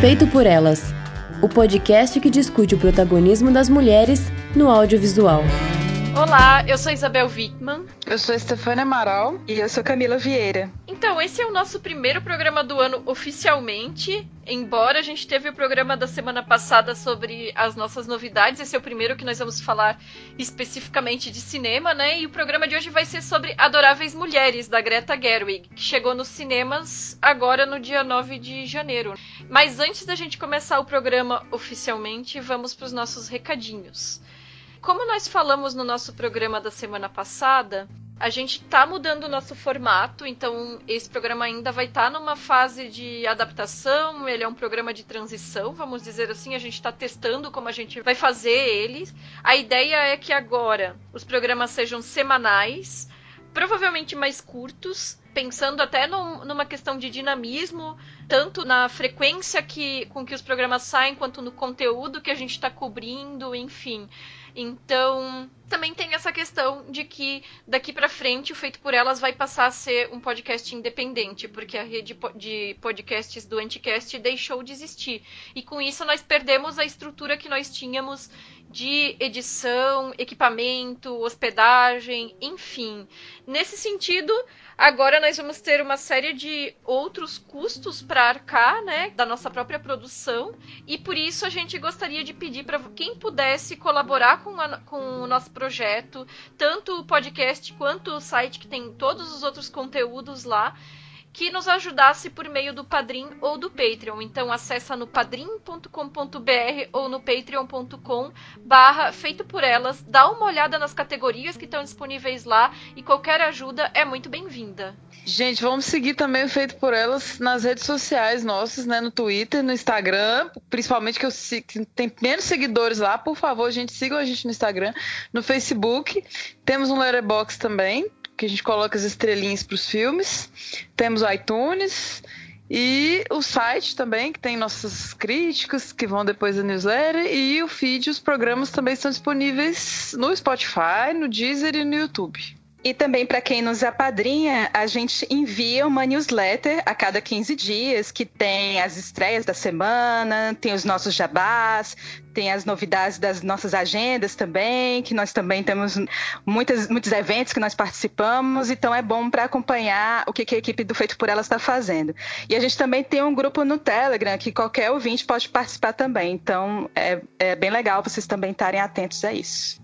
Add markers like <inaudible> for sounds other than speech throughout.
Feito por Elas o podcast que discute o protagonismo das mulheres no audiovisual. Olá, eu sou Isabel Wittmann. Eu sou Estefânia Amaral. E eu sou Camila Vieira. Então, esse é o nosso primeiro programa do ano oficialmente. Embora a gente teve o programa da semana passada sobre as nossas novidades, esse é o primeiro que nós vamos falar especificamente de cinema, né? E o programa de hoje vai ser sobre Adoráveis Mulheres, da Greta Gerwig, que chegou nos cinemas agora no dia 9 de janeiro. Mas antes da gente começar o programa oficialmente, vamos para os nossos recadinhos. Como nós falamos no nosso programa da semana passada, a gente está mudando o nosso formato, então esse programa ainda vai estar tá numa fase de adaptação, ele é um programa de transição, vamos dizer assim, a gente está testando como a gente vai fazer ele. A ideia é que agora os programas sejam semanais, provavelmente mais curtos, pensando até numa questão de dinamismo, tanto na frequência que, com que os programas saem, quanto no conteúdo que a gente está cobrindo, enfim. Então, também tem essa questão de que daqui para frente o Feito por Elas vai passar a ser um podcast independente, porque a rede de podcasts do Anticast deixou de existir. E com isso nós perdemos a estrutura que nós tínhamos de edição, equipamento, hospedagem, enfim. Nesse sentido, Agora nós vamos ter uma série de outros custos para arcar, né, da nossa própria produção, e por isso a gente gostaria de pedir para quem pudesse colaborar com, a, com o nosso projeto, tanto o podcast quanto o site que tem todos os outros conteúdos lá que nos ajudasse por meio do Padrim ou do Patreon. Então acessa no padrim.com.br ou no patreon.com barra feito por elas, dá uma olhada nas categorias que estão disponíveis lá e qualquer ajuda é muito bem-vinda. Gente, vamos seguir também o Feito por Elas nas redes sociais nossas, né? No Twitter, no Instagram, principalmente que eu tem menos seguidores lá, por favor, gente, sigam a gente no Instagram, no Facebook. Temos um Letterboxd também, que a gente coloca as estrelinhas para os filmes. Temos o iTunes e o site também, que tem nossas críticas que vão depois da newsletter. E o feed, os programas também estão disponíveis no Spotify, no Deezer e no YouTube. E também para quem nos apadrinha, a gente envia uma newsletter a cada 15 dias que tem as estreias da semana, tem os nossos jabás, tem as novidades das nossas agendas também, que nós também temos muitas, muitos eventos que nós participamos, então é bom para acompanhar o que, que a equipe do Feito por Elas está fazendo. E a gente também tem um grupo no Telegram que qualquer ouvinte pode participar também, então é, é bem legal vocês também estarem atentos a isso.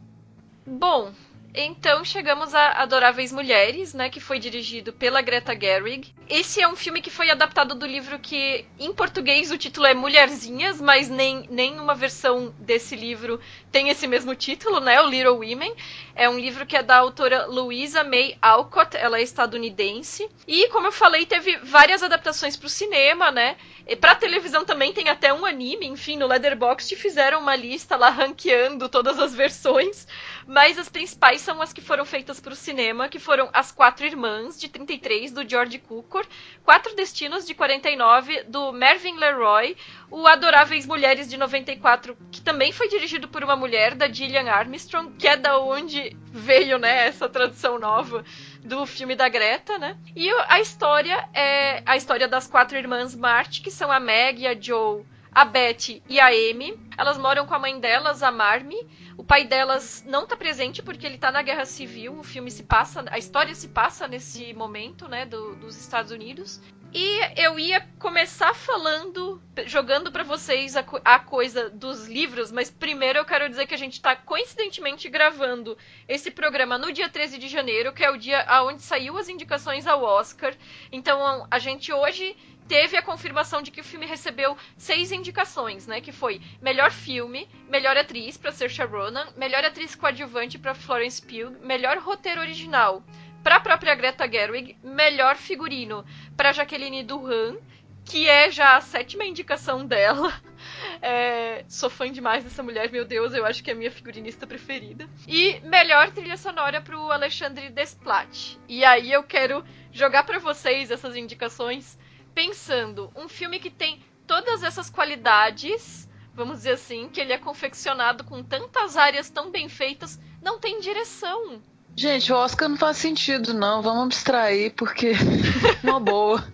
Bom, então chegamos a Adoráveis Mulheres, né, que foi dirigido pela Greta Gerwig. Esse é um filme que foi adaptado do livro que em português o título é Mulherzinhas, mas nem nenhuma versão desse livro tem esse mesmo título, né, o Little Women. É um livro que é da autora Louisa May Alcott, ela é estadunidense. E como eu falei, teve várias adaptações para o cinema, né? Pra televisão também tem até um anime, enfim, no Leatherbox fizeram uma lista lá ranqueando todas as versões, mas as principais são as que foram feitas para o cinema, que foram As Quatro Irmãs, de 33, do George Cukor, Quatro Destinos, de 49, do Mervyn Leroy, o Adoráveis Mulheres, de 94, que também foi dirigido por uma mulher, da Gillian Armstrong, que é da onde veio, né, essa tradução nova do filme da Greta, né? E a história é a história das quatro irmãs Marty, que são a Meg, a Joe, a Betty e a Amy. Elas moram com a mãe delas, a Marmy. O pai delas não tá presente porque ele tá na Guerra Civil. O filme se passa, a história se passa nesse momento, né, do, dos Estados Unidos. E eu ia começar falando, jogando para vocês a, a, coisa dos livros, mas primeiro eu quero dizer que a gente está coincidentemente gravando esse programa no dia 13 de janeiro, que é o dia onde saiu as indicações ao Oscar. Então a gente hoje teve a confirmação de que o filme recebeu seis indicações, né? Que foi melhor filme, melhor atriz para Saoirse Ronan, melhor atriz coadjuvante para Florence Pugh, melhor roteiro original para a própria Greta Gerwig, melhor figurino para Jaqueline Duran, que é já a sétima indicação dela. <laughs> É, sou fã demais dessa mulher, meu Deus, eu acho que é a minha figurinista preferida. E melhor trilha sonora para o Alexandre Desplat. E aí eu quero jogar para vocês essas indicações pensando um filme que tem todas essas qualidades, vamos dizer assim, que ele é confeccionado com tantas áreas tão bem feitas, não tem direção Gente, o Oscar não faz sentido, não. Vamos abstrair, porque. <laughs> Uma boa.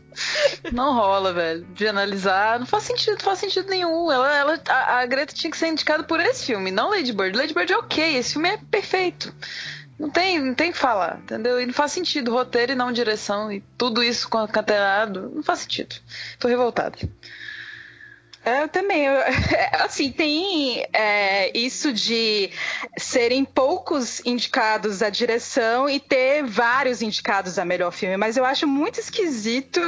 Não rola, velho. De analisar, não faz sentido, não faz sentido nenhum. Ela, ela, a, a Greta tinha que ser indicada por esse filme, não Lady Bird. Lady Bird é ok, esse filme é perfeito. Não tem, não tem que falar, entendeu? E não faz sentido roteiro e não direção e tudo isso concatenado. Não faz sentido. Tô revoltada. Eu também. Eu, <laughs> assim, tem é, isso de serem poucos indicados à direção e ter vários indicados a melhor filme, mas eu acho muito esquisito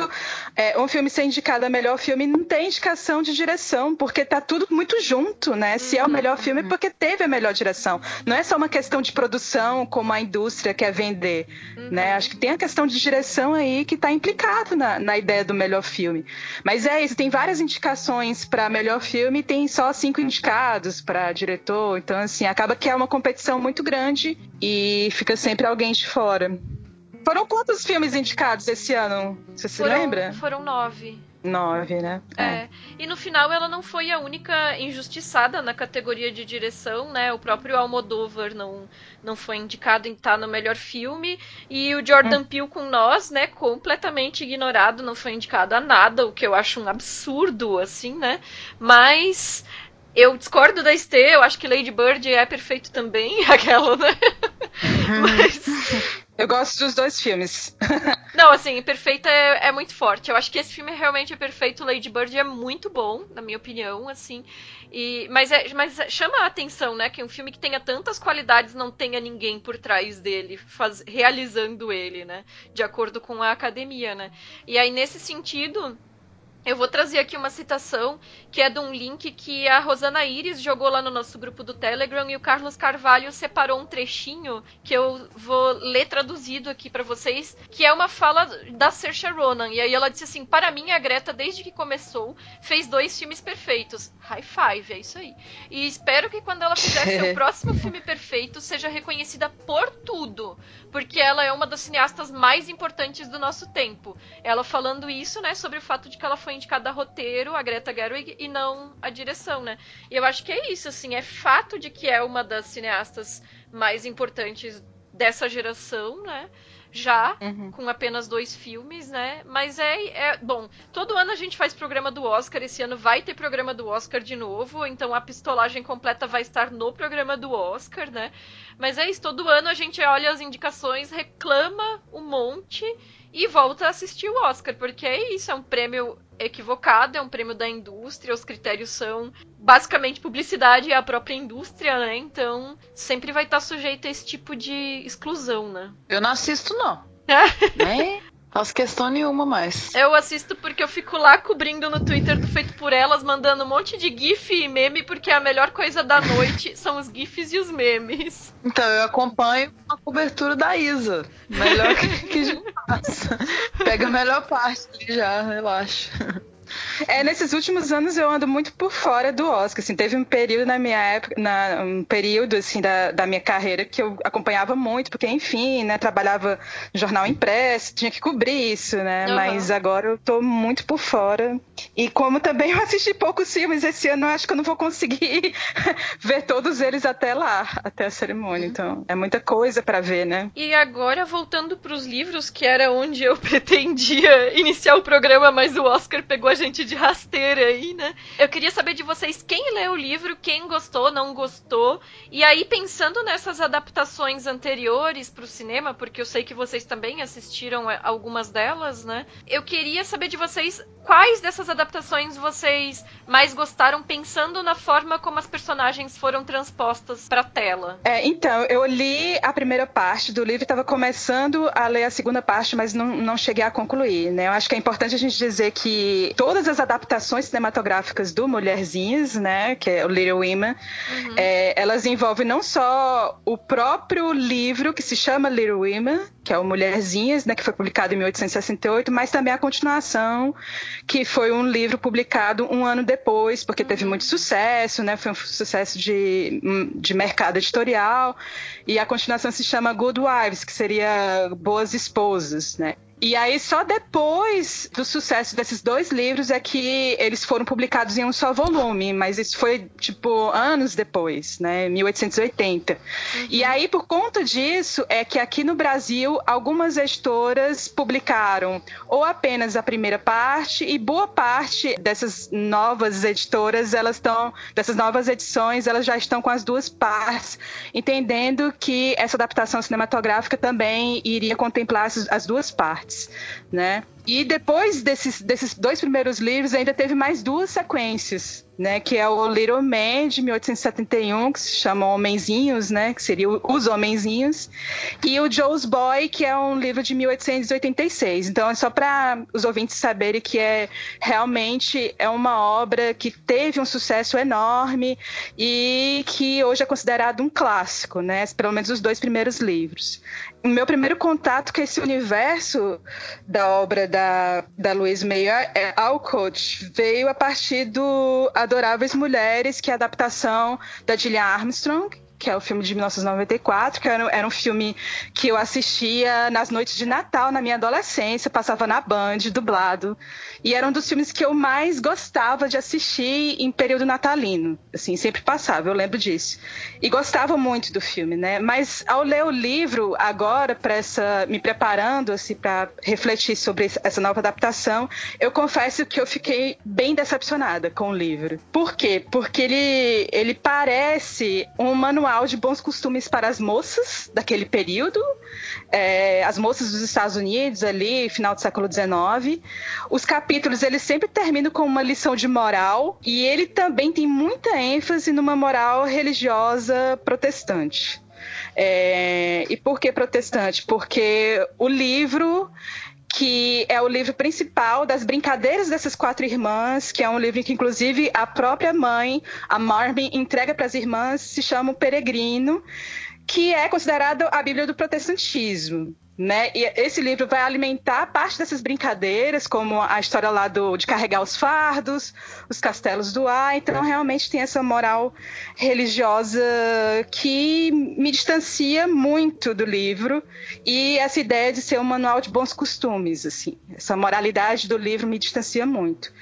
é, um filme ser indicado a melhor filme e não ter indicação de direção, porque tá tudo muito junto, né? Se é o melhor filme, é porque teve a melhor direção. Não é só uma questão de produção, como a indústria quer vender, uhum. né? Acho que tem a questão de direção aí que tá implicado na, na ideia do melhor filme. Mas é isso, tem várias indicações para melhor filme tem só cinco indicados para diretor, então assim acaba que é uma competição muito grande e fica sempre alguém de fora. Foram quantos filmes indicados esse ano? Você se foram, lembra? Foram nove. Nove, né? É. é. E no final ela não foi a única injustiçada na categoria de direção, né? O próprio Almodóvar não, não foi indicado em estar tá no melhor filme. E o Jordan hum. Peele com nós, né? Completamente ignorado, não foi indicado a nada, o que eu acho um absurdo, assim, né? Mas eu discordo da Estê, eu acho que Lady Bird é perfeito também, <laughs> aquela, né? Mas. Eu gosto dos dois filmes. <laughs> Não, assim, Perfeita é, é, muito forte. Eu acho que esse filme realmente é perfeito. Lady Bird é muito bom, na minha opinião, assim. E, mas, é, mas chama a atenção, né? Que um filme que tenha tantas qualidades não tenha ninguém por trás dele, faz, realizando ele, né? De acordo com a academia, né? E aí, nesse sentido eu vou trazer aqui uma citação que é de um link que a Rosana Iris jogou lá no nosso grupo do Telegram e o Carlos Carvalho separou um trechinho que eu vou ler traduzido aqui para vocês, que é uma fala da Saoirse Ronan. E aí ela disse assim: "Para mim a Greta desde que começou fez dois filmes perfeitos. High five, é isso aí. E espero que quando ela fizer seu <laughs> próximo filme perfeito seja reconhecida por tudo, porque ela é uma das cineastas mais importantes do nosso tempo. Ela falando isso, né, sobre o fato de que ela foi foi indicada a roteiro, a Greta Gerwig, e não a direção, né? E eu acho que é isso, assim, é fato de que é uma das cineastas mais importantes dessa geração, né? Já, uhum. com apenas dois filmes, né? Mas é, é. Bom, todo ano a gente faz programa do Oscar. Esse ano vai ter programa do Oscar de novo. Então a pistolagem completa vai estar no programa do Oscar, né? Mas é isso, todo ano a gente olha as indicações, reclama um monte e volta a assistir o Oscar, porque é isso, é um prêmio equivocado, é um prêmio da indústria, os critérios são basicamente publicidade e a própria indústria, né? Então sempre vai estar sujeito a esse tipo de exclusão, né? Eu não assisto, não. <laughs> Nem faço questão nenhuma mais. Eu assisto porque eu fico lá cobrindo no Twitter do Feito por Elas, mandando um monte de GIF e meme, porque a melhor coisa da noite <laughs> são os GIFs e os memes. Então, eu acompanho a cobertura da Isa. Melhor <laughs> que, que já passa. Pega a melhor parte ali já, relaxa. É, nesses últimos anos eu ando muito por fora do Oscar. Assim, teve um período na minha época, na, um período assim da, da minha carreira que eu acompanhava muito, porque enfim, né, trabalhava no jornal impresso, tinha que cobrir isso, né? Uhum. Mas agora eu tô muito por fora. E como também eu assisti poucos filmes esse ano, eu acho que eu não vou conseguir <laughs> ver todos eles até lá, até a cerimônia. Então, é muita coisa para ver, né? E agora voltando para os livros, que era onde eu <laughs> pretendia iniciar o programa, mas o Oscar pegou a gente de rasteira aí, né? Eu queria saber de vocês quem leu o livro, quem gostou, não gostou. E aí, pensando nessas adaptações anteriores para o cinema, porque eu sei que vocês também assistiram algumas delas, né? Eu queria saber de vocês quais dessas adaptações vocês mais gostaram, pensando na forma como as personagens foram transpostas para tela. É, então, eu li a primeira parte do livro, estava começando a ler a segunda parte, mas não, não cheguei a concluir, né? Eu acho que é importante a gente dizer que todas as adaptações cinematográficas do Mulherzinhas, né, que é o Little Women, uhum. é, elas envolvem não só o próprio livro que se chama Little Women, que é o Mulherzinhas, né, que foi publicado em 1868, mas também a continuação, que foi um livro publicado um ano depois, porque teve uhum. muito sucesso, né, foi um sucesso de, de mercado editorial, e a continuação se chama Good Wives, que seria Boas Esposas, né. E aí, só depois do sucesso desses dois livros é que eles foram publicados em um só volume, mas isso foi, tipo, anos depois, né? 1880. Uhum. E aí, por conta disso, é que aqui no Brasil, algumas editoras publicaram ou apenas a primeira parte, e boa parte dessas novas editoras, elas estão, dessas novas edições, elas já estão com as duas partes, entendendo que essa adaptação cinematográfica também iria contemplar as, as duas partes né? E depois desses, desses dois primeiros livros, ainda teve mais duas sequências, né? Que é o Little Man, de 1871, que se chama Homenzinhos, né? Que seria Os Homenzinhos. E o Joe's Boy, que é um livro de 1886. Então, é só para os ouvintes saberem que é realmente é uma obra que teve um sucesso enorme e que hoje é considerado um clássico, né? Pelo menos os dois primeiros livros. O meu primeiro contato com esse universo da obra da, da Louise Meyer é Alcott. Veio a partir do Adoráveis Mulheres, que é a adaptação da Gillian Armstrong, que é o filme de 1994, que era, era, um filme que eu assistia nas noites de Natal, na minha adolescência, passava na Band, dublado. E era um dos filmes que eu mais gostava de assistir em período natalino. Assim, sempre passava, eu lembro disso. E gostava muito do filme, né? Mas ao ler o livro agora, para essa, me preparando assim para refletir sobre essa nova adaptação, eu confesso que eu fiquei bem decepcionada com o livro. Por quê? Porque ele ele parece um manual de bons costumes para as moças daquele período, é, as moças dos Estados Unidos ali, final do século XIX. Os capítulos eles sempre terminam com uma lição de moral e ele também tem muita ênfase numa moral religiosa protestante. É, e por que protestante? Porque o livro que é o livro principal das brincadeiras dessas quatro irmãs, que é um livro que, inclusive, a própria mãe, a Marvin, entrega para as irmãs, se chama O Peregrino que é considerado a Bíblia do protestantismo. Né? E esse livro vai alimentar parte dessas brincadeiras, como a história lá do, de carregar os fardos, os castelos do ar. Então, realmente tem essa moral religiosa que me distancia muito do livro e essa ideia de ser um manual de bons costumes. Assim, essa moralidade do livro me distancia muito.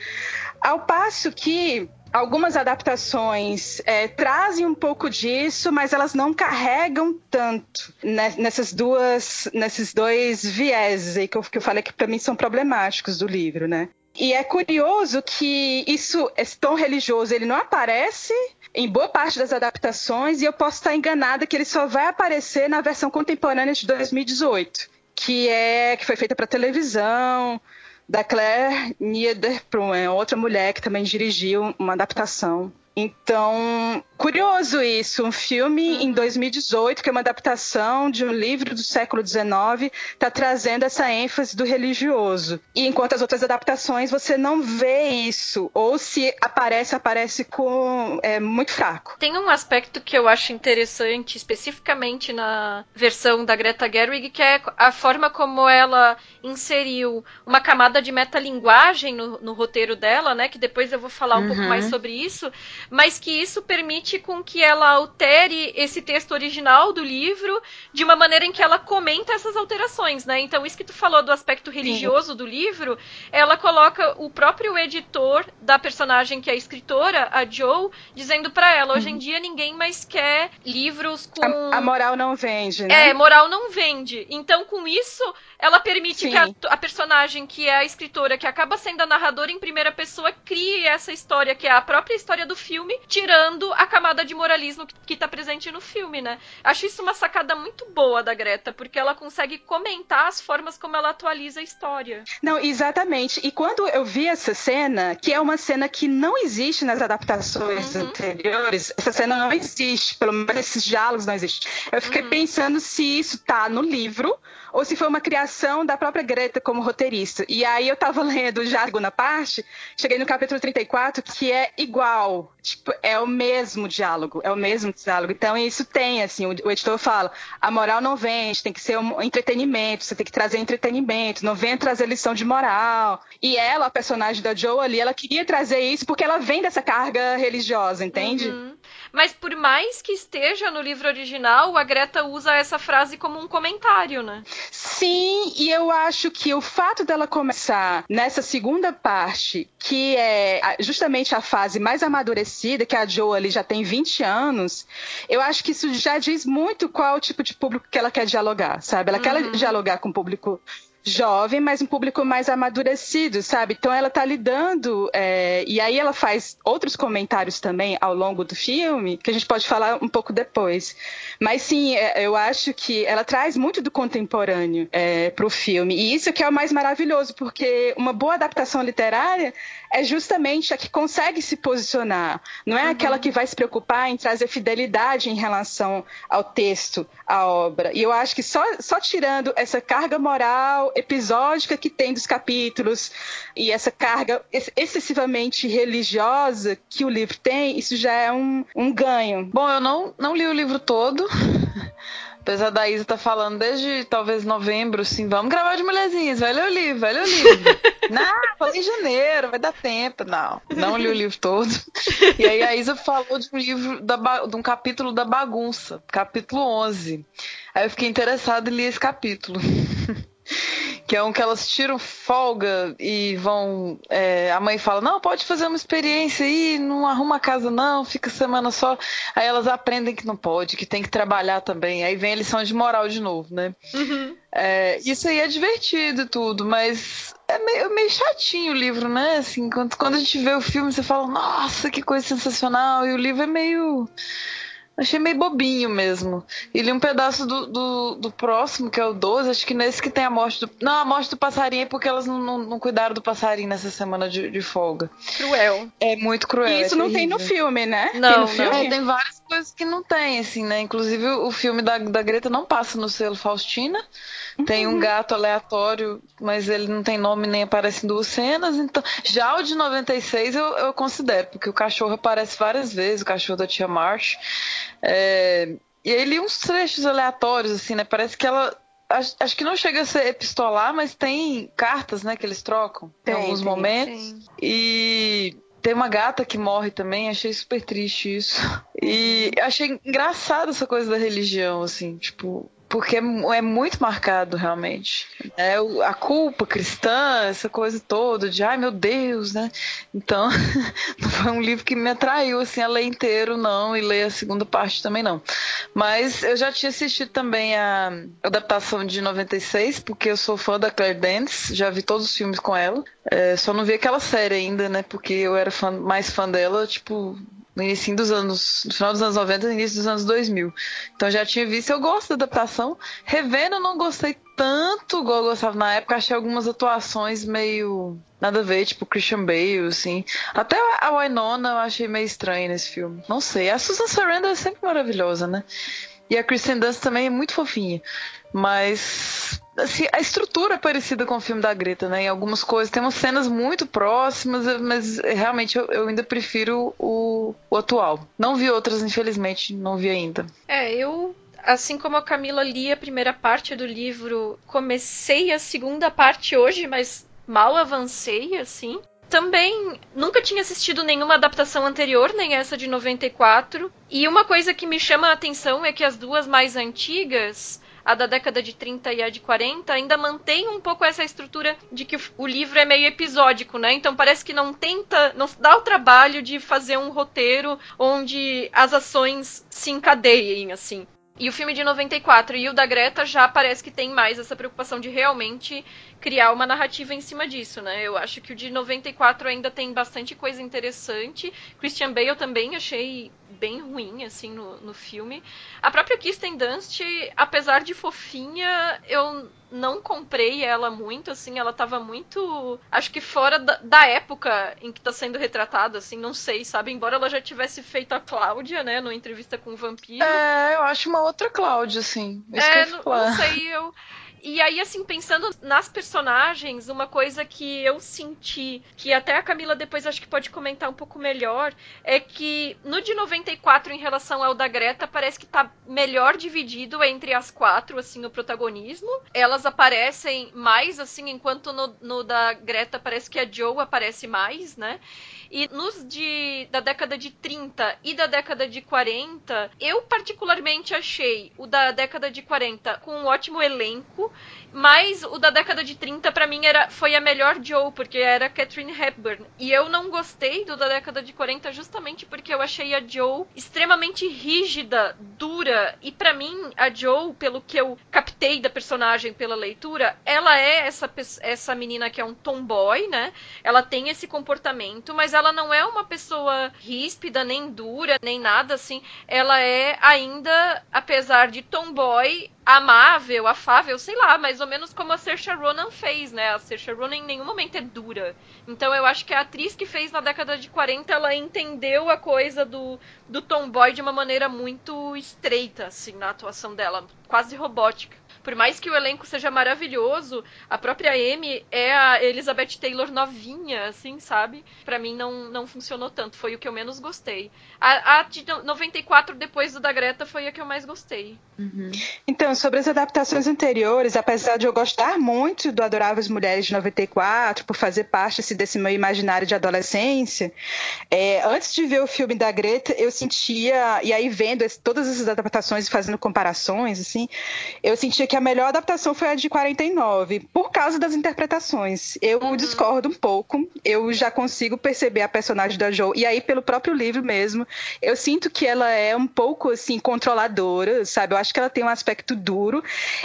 Ao passo que algumas adaptações é, trazem um pouco disso, mas elas não carregam tanto nessas duas, nesses dois vieses aí que eu, que eu falei que para mim são problemáticos do livro, né? E é curioso que isso, esse tom religioso, ele não aparece em boa parte das adaptações e eu posso estar enganada que ele só vai aparecer na versão contemporânea de 2018, que é que foi feita para televisão, da Claire Niederbrunn, outra mulher que também dirigiu uma adaptação então, curioso isso, um filme em 2018, uhum. que é uma adaptação de um livro do século XIX, está trazendo essa ênfase do religioso. E enquanto as outras adaptações você não vê isso, ou se aparece, aparece com é muito fraco. Tem um aspecto que eu acho interessante, especificamente na versão da Greta Gerwig, que é a forma como ela inseriu uma camada de metalinguagem no, no roteiro dela, né? Que depois eu vou falar um uhum. pouco mais sobre isso mas que isso permite com que ela altere esse texto original do livro de uma maneira em que ela comenta essas alterações, né? Então, isso que tu falou do aspecto religioso Sim. do livro, ela coloca o próprio editor da personagem que é a escritora, a Joe, dizendo para ela, hoje em uhum. dia ninguém mais quer livros com a, a, moral não vende, né? É, moral não vende. Então, com isso, ela permite Sim. que a, a personagem que é a escritora, que acaba sendo a narradora em primeira pessoa, crie essa história que é a própria história do filme filme, tirando a camada de moralismo que, que tá presente no filme, né? Acho isso uma sacada muito boa da Greta, porque ela consegue comentar as formas como ela atualiza a história. Não, exatamente. E quando eu vi essa cena, que é uma cena que não existe nas adaptações uhum. anteriores, essa cena não existe, pelo menos esses diálogos não existem. Eu fiquei uhum. pensando se isso tá no livro ou se foi uma criação da própria Greta como roteirista. E aí eu tava <laughs> lendo já a segunda parte, cheguei no capítulo 34, que é igual. Tipo, é o mesmo diálogo, é o mesmo diálogo. Então, isso tem, assim, o, o editor fala, a moral não vende, tem que ser um entretenimento, você tem que trazer entretenimento, não vem trazer lição de moral. E ela, a personagem da Joe ali, ela queria trazer isso porque ela vem dessa carga religiosa, entende? Uhum. Mas por mais que esteja no livro original, a Greta usa essa frase como um comentário, né? Sim, e eu acho que o fato dela começar nessa segunda parte, que é justamente a fase mais amadurecida, que a Joe ali já tem 20 anos, eu acho que isso já diz muito qual é o tipo de público que ela quer dialogar, sabe? Ela uhum. quer dialogar com o público jovem, mas um público mais amadurecido, sabe? Então ela tá lidando, é, e aí ela faz outros comentários também ao longo do filme, que a gente pode falar um pouco depois. Mas sim, é, eu acho que ela traz muito do contemporâneo é, pro filme, e isso que é o mais maravilhoso, porque uma boa adaptação literária é justamente a que consegue se posicionar, não é uhum. aquela que vai se preocupar em trazer fidelidade em relação ao texto, à obra. E eu acho que só, só tirando essa carga moral episódica que tem dos capítulos e essa carga excessivamente religiosa que o livro tem, isso já é um, um ganho. Bom, eu não, não li o livro todo. <laughs> Apesar da Isa tá falando desde talvez novembro, assim, vamos gravar de mulherzinhas, vai ler o livro, vai ler o livro. <laughs> não, falei em janeiro, vai dar tempo. Não, não li o livro todo. <laughs> E aí a Isa falou de um livro, da, de um capítulo da bagunça, capítulo 11. Aí eu fiquei interessada em ler esse capítulo. Que é um que elas tiram folga e vão. É, a mãe fala: Não, pode fazer uma experiência aí, não arruma a casa, não, fica semana só. Aí elas aprendem que não pode, que tem que trabalhar também. Aí vem a lição de moral de novo, né? Uhum. É, isso aí é divertido e tudo, mas é meio, meio chatinho o livro, né? Assim, quando, quando a gente vê o filme, você fala: Nossa, que coisa sensacional, e o livro é meio Achei meio bobinho mesmo. E li um pedaço do, do, do, próximo, que é o 12, acho que nesse que tem a morte do. Não, a morte do passarinho é porque elas não, não, não cuidaram do passarinho nessa semana de, de, folga. Cruel. É muito cruel. E isso é não tem no filme, né? Não, tem no filme. É, tem várias coisas que não tem, assim, né? Inclusive o filme da, da Greta não passa no selo Faustina. Tem um gato aleatório, mas ele não tem nome nem aparece em duas cenas. Então, já o de 96 eu, eu considero, porque o cachorro aparece várias vezes, o cachorro da tia Marsh. É, e li uns trechos aleatórios, assim, né? Parece que ela. Acho, acho, que não chega a ser epistolar, mas tem cartas, né, que eles trocam tem, em alguns tem, momentos. Tem. E tem uma gata que morre também, achei super triste isso. <laughs> E achei engraçado essa coisa da religião, assim, tipo, porque é muito marcado realmente. É a culpa cristã, essa coisa toda de ai meu Deus, né? Então, <laughs> não foi um livro que me atraiu assim a ler inteiro não e ler a segunda parte também não. Mas eu já tinha assistido também a adaptação de 96, porque eu sou fã da Claire Danes, já vi todos os filmes com ela. É, só não vi aquela série ainda, né? Porque eu era fã, mais fã dela, tipo, no início dos anos, no final dos anos 90 no início dos anos 2000. Então já tinha visto, eu gosto da adaptação. Revendo, não gostei tanto igual eu gostava na época, achei algumas atuações meio nada a ver, tipo Christian Bale, assim. Até a Winona eu achei meio estranha nesse filme. Não sei, a Susan Sarandon é sempre maravilhosa, né? E a Kristen Dunst também é muito fofinha. Mas assim, a estrutura é parecida com o filme da Greta, né? Em algumas coisas tem umas cenas muito próximas, mas realmente eu, eu ainda prefiro o, o, atual. Não vi outras, infelizmente, não vi ainda. É, eu. Assim como a Camila li a primeira parte do livro, comecei a segunda parte hoje, mas mal avancei, assim. Também nunca tinha assistido nenhuma adaptação anterior, nem essa de 94. E uma coisa que me chama a atenção é que as duas mais antigas a da década de 30 e a de 40, ainda mantém um pouco essa estrutura de que o livro é meio episódico, né? Então parece que não tenta, não dá o trabalho de fazer um roteiro onde as ações se encadeiem, assim. E o filme de 94 e o da Greta já parece que tem mais essa preocupação de realmente criar uma narrativa em cima disso, né? Eu acho que o de 94 ainda tem bastante coisa interessante. Christian Bale também achei bem ruim, assim, no, no filme. A própria Kirsten Dunst, apesar de fofinha, eu não comprei ela muito, assim, ela tava muito, acho que fora da, da época em que tá sendo retratada, assim, não sei, sabe? Embora ela já tivesse feito a Cláudia, né, no Entrevista com o Vampiro. É, eu acho uma outra Cláudia, assim. Isso é, não, não sei, eu... E aí, assim, pensando nas personagens, uma coisa que eu senti, que até a Camila depois acho que pode comentar um pouco melhor, é que no de 94, em relação ao da Greta, parece que tá melhor dividido entre as quatro, assim, o protagonismo. Elas aparecem mais, assim, enquanto no, no da Greta parece que a Joe aparece mais, né? E nos de, da década de 30 e da década de 40, eu particularmente achei o da década de 40 com um ótimo elenco, mas o da década de 30 para mim era foi a melhor Joe, porque era Catherine Hepburn. E eu não gostei do da década de 40 justamente porque eu achei a Joe extremamente rígida, dura, e para mim a Joe, pelo que eu captei da personagem pela leitura, ela é essa essa menina que é um tomboy, né? Ela tem esse comportamento, mas ela ela não é uma pessoa ríspida, nem dura, nem nada assim. Ela é ainda, apesar de tomboy, amável, afável, sei lá, mais ou menos como a Saoirse Ronan fez, né? A Saoirse Ronan em nenhum momento é dura. Então eu acho que a atriz que fez na década de 40, ela entendeu a coisa do, do tomboy de uma maneira muito estreita, assim, na atuação dela, quase robótica por mais que o elenco seja maravilhoso, a própria Amy é a Elizabeth Taylor novinha, assim, sabe? Para mim não, não funcionou tanto, foi o que eu menos gostei. A, a de 94, depois do da Greta, foi a que eu mais gostei. Uhum. Então, sobre as adaptações anteriores, apesar de eu gostar muito do Adoráveis Mulheres de 94, por fazer parte assim, desse meu imaginário de adolescência, é, antes de ver o filme da Greta, eu sentia, e aí vendo esse, todas essas adaptações e fazendo comparações, assim, eu sentia que a melhor adaptação foi a de 49, por causa das interpretações. Eu uhum. discordo um pouco, eu já consigo perceber a personagem da Jo, e aí pelo próprio livro mesmo, eu sinto que ela é um pouco, assim, controladora, sabe? Eu acho que ela tem um aspecto duro,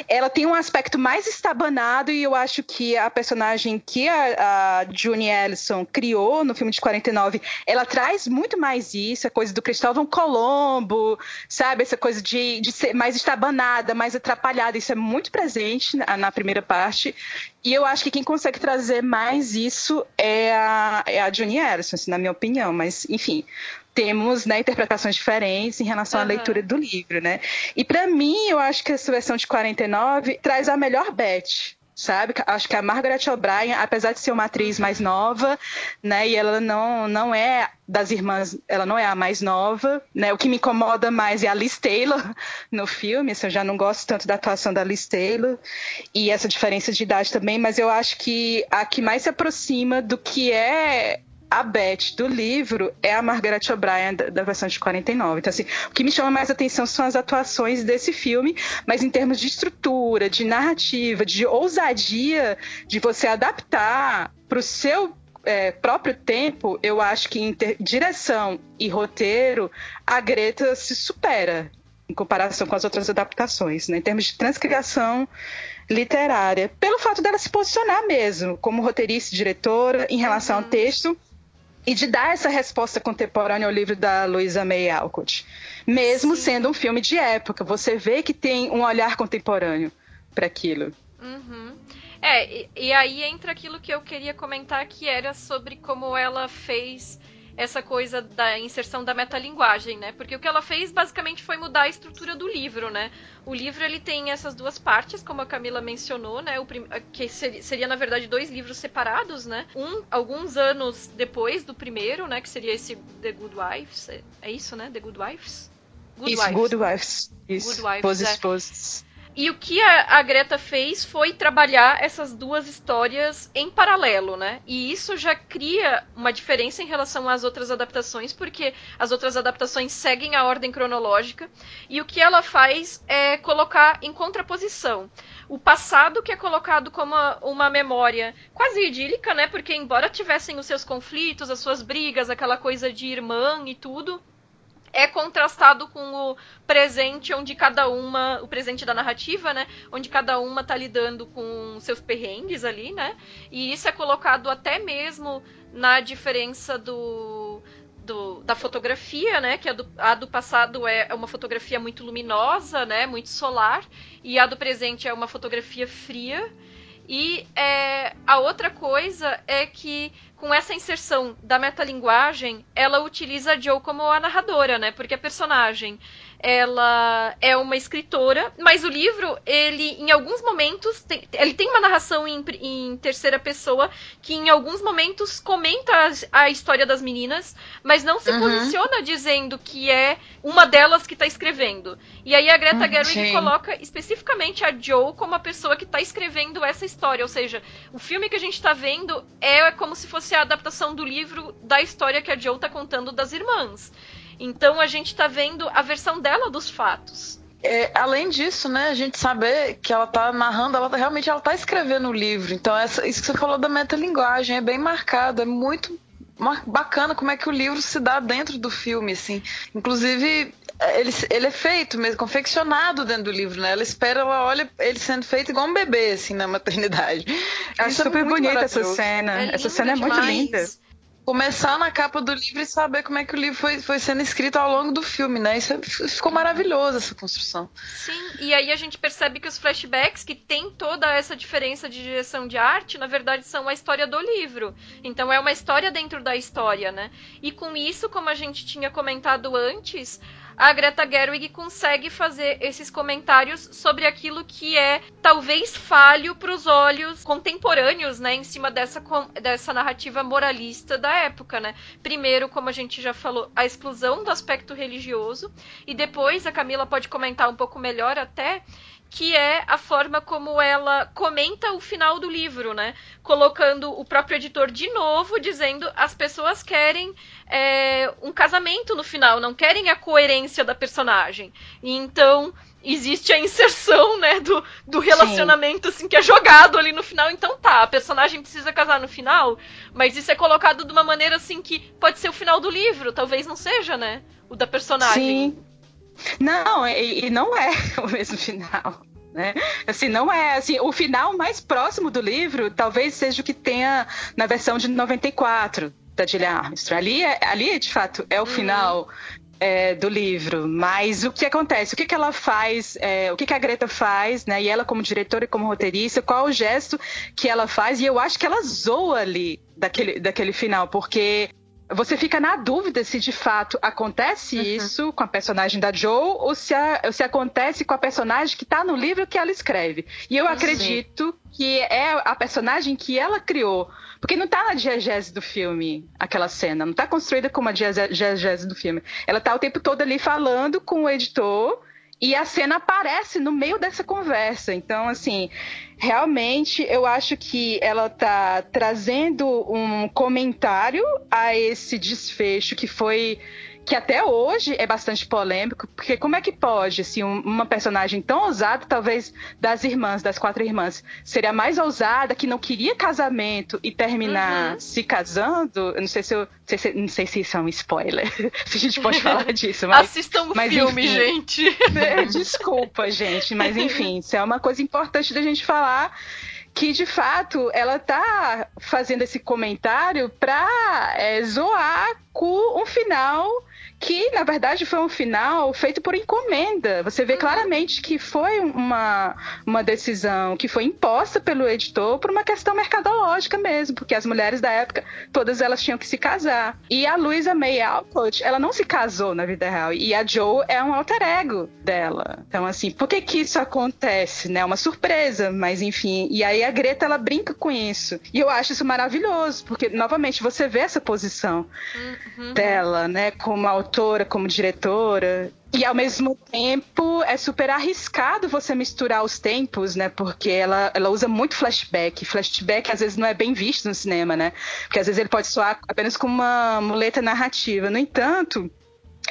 ela tem um aspecto mais estabanado, e eu acho que a personagem que a, a Ellison criou no filme de 49, ela traz muito mais isso, a coisa do Cristóvão Colombo, sabe? Essa coisa de, de ser mais estabanada, mais atrapalhada, isso é muito presente na, na, primeira parte. E eu acho que quem consegue trazer mais isso é a, é a Johnny Harrison, assim, na minha opinião. Mas, enfim, temos né, interpretações diferentes em relação uhum. à leitura do livro, né? E para mim, eu acho que essa versão de 49 traz a melhor Beth sabe? Acho que a Margaret O'Brien, apesar de ser uma atriz mais nova, né, e ela não, não é das irmãs, ela não é a mais nova, né? O que me incomoda mais é a Liz Taylor no filme, assim, eu já não gosto tanto da atuação da Liz Taylor e essa diferença de idade também, mas eu acho que a que mais se aproxima do que é a Beth do livro é a Margaret O'Brien da, da, versão de 49. Então, assim, o que me chama mais atenção são as atuações desse filme, mas em termos de estrutura, de narrativa, de ousadia, de você adaptar para o seu é, próprio tempo, eu acho que em direção e roteiro, a Greta se supera em comparação com as outras adaptações, né? em termos de transcriação literária, pelo fato dela se posicionar mesmo como roteirista e diretora em relação uhum. ao texto e de dar essa resposta contemporânea ao livro da Louisa May Alcott. Mesmo Sim. sendo um filme de época, você vê que tem um olhar contemporâneo para aquilo. Uhum. É, e, e, aí entra aquilo que eu queria comentar que era sobre como ela fez essa coisa da inserção da metalinguagem, né? Porque o que ela fez basicamente foi mudar a estrutura do livro, né? O livro ele tem essas duas partes, como a Camila mencionou, né? O prim... Que seria, na verdade dois livros separados, né? Um alguns anos depois do primeiro, né? Que seria esse The Good Wives, é isso, né? The Good Wives. Good isso, Wives. Good Wives. Isso. Good Wives, é. E o que a, a, Greta fez foi trabalhar essas duas histórias em paralelo, né? E isso já cria uma diferença em relação às outras adaptações, porque as outras adaptações seguem a ordem cronológica, e o que ela faz é colocar em contraposição o passado que é colocado como uma, uma memória quase idílica, né? Porque embora tivessem os seus conflitos, as suas brigas, aquela coisa de irmã e tudo, é contrastado com o presente, onde cada uma. O presente da narrativa, né? Onde cada uma tá lidando com seus perrengues ali, né? E isso é colocado até mesmo na diferença do. Do, da fotografia, né? Que a do, a do passado é, é uma fotografia muito luminosa, né? Muito solar. E a do presente é uma fotografia fria. E é, a outra coisa é que com essa inserção da metalinguagem, ela utiliza a Joe como a narradora, né? Porque a personagem ela é uma escritora, mas o livro, ele, em alguns momentos, tem, ele tem uma narração em, em, terceira pessoa que, em alguns momentos, comenta a, a história das meninas, mas não se uhum. posiciona dizendo que é uma delas que está escrevendo. E aí a Greta uhum, Gerwig coloca especificamente a Joe como a pessoa que está escrevendo essa história, ou seja, o filme que a gente está vendo é como se fosse a adaptação do livro da história que a Joe está contando das irmãs. Então a gente está vendo a versão dela dos fatos. É, além disso, né, a gente saber que ela está narrando, ela tá, realmente ela tá escrevendo o livro. Então, essa, isso que você falou da metalinguagem é bem marcado, é muito bacana como é que o livro se dá dentro do filme, assim. Inclusive, ele, ele é feito mesmo, confeccionado dentro do livro, né? Ela espera, ela olha ele sendo feito igual um bebê, assim, na maternidade. Acho Isso é super é bonita essa cena. É essa cena é muito linda começar na capa do livro e saber como é que o livro foi, foi sendo escrito ao longo do filme, né? Isso, é, ficou maravilhoso, essa construção. Sim, e aí a gente percebe que os flashbacks, que tem toda essa diferença de direção de arte, na verdade são a história do livro. Então é uma história dentro da história, né? E com isso, como a gente tinha comentado antes, a Greta Gerwig consegue fazer esses comentários sobre aquilo que é talvez falho para os olhos contemporâneos, né, em cima dessa, dessa narrativa moralista da época, né? Primeiro, como a gente já falou, a exclusão do aspecto religioso e depois a Camila pode comentar um pouco melhor até que é a forma como ela comenta o final do livro, né? Colocando o próprio editor de novo, dizendo as pessoas querem é, um casamento no final, não querem a coerência da personagem. E então existe a inserção, né, do, do relacionamento, Sim. assim, que é jogado ali no final. Então tá, a personagem precisa casar no final, mas isso é colocado de uma maneira, assim, que pode ser o final do livro, talvez não seja, né? O da personagem. Sim. Não, e, e não é <laughs> o mesmo final. Né? Assim, não é assim, o final mais próximo do livro talvez seja o que tenha na versão de 94 da Gillian Armstrong. Ali, é, ali de fato, é o uhum. final é, do livro, mas o que acontece? O que, que ela faz? É, o que, que a Greta faz, né? E ela, como diretora e como roteirista, qual o gesto que ela faz? E eu acho que ela zoa ali daquele, daquele final, porque você fica na dúvida se de fato acontece uhum. isso com a personagem da Joe ou se, a, se acontece com a personagem que está no livro que ela escreve. E eu acredito que é a personagem que ela criou. Porque não está na diegese do filme, aquela cena. Não está construída como a diegese do filme. Ela está o tempo todo ali falando com o editor e a cena aparece no meio dessa conversa. Então, assim, realmente eu acho que ela tá trazendo um comentário a esse desfecho que foi que até hoje é bastante polêmico, porque como é que pode, assim, uma personagem tão ousada, talvez das irmãs, das quatro irmãs, seria mais ousada, que não queria casamento e terminar uhum. se casando? Eu não sei se eu, não sei se isso é um spoiler, <laughs> se a gente pode <laughs> falar disso, mas... Assistam o mas, filme, enfim, gente! Né, <laughs> desculpa, gente, mas enfim, isso é uma coisa importante da gente falar, que de fato ela tá fazendo esse comentário para é, zoar com um final que na verdade foi um final feito por encomenda. Você vê uhum. claramente que foi uma, uma decisão que foi imposta pelo editor por uma questão mercadológica mesmo, porque as mulheres da época, todas elas tinham que se casar. E a Louisa May Alcott, ela não se casou na vida real, e a Joe é um alter ego dela. Então, assim, por que que isso acontece, né? Uma surpresa, mas enfim. E aí a Greta, ela brinca com isso. E eu acho isso maravilhoso, porque, novamente, você vê essa posição uhum. dela, né, como autora como diretora. E ao mesmo tempo é super arriscado você misturar os tempos, né? Porque ela, ela usa muito flashback. Flashback às vezes não é bem visto no cinema, né? Porque às vezes ele pode soar apenas como uma muleta narrativa. No entanto,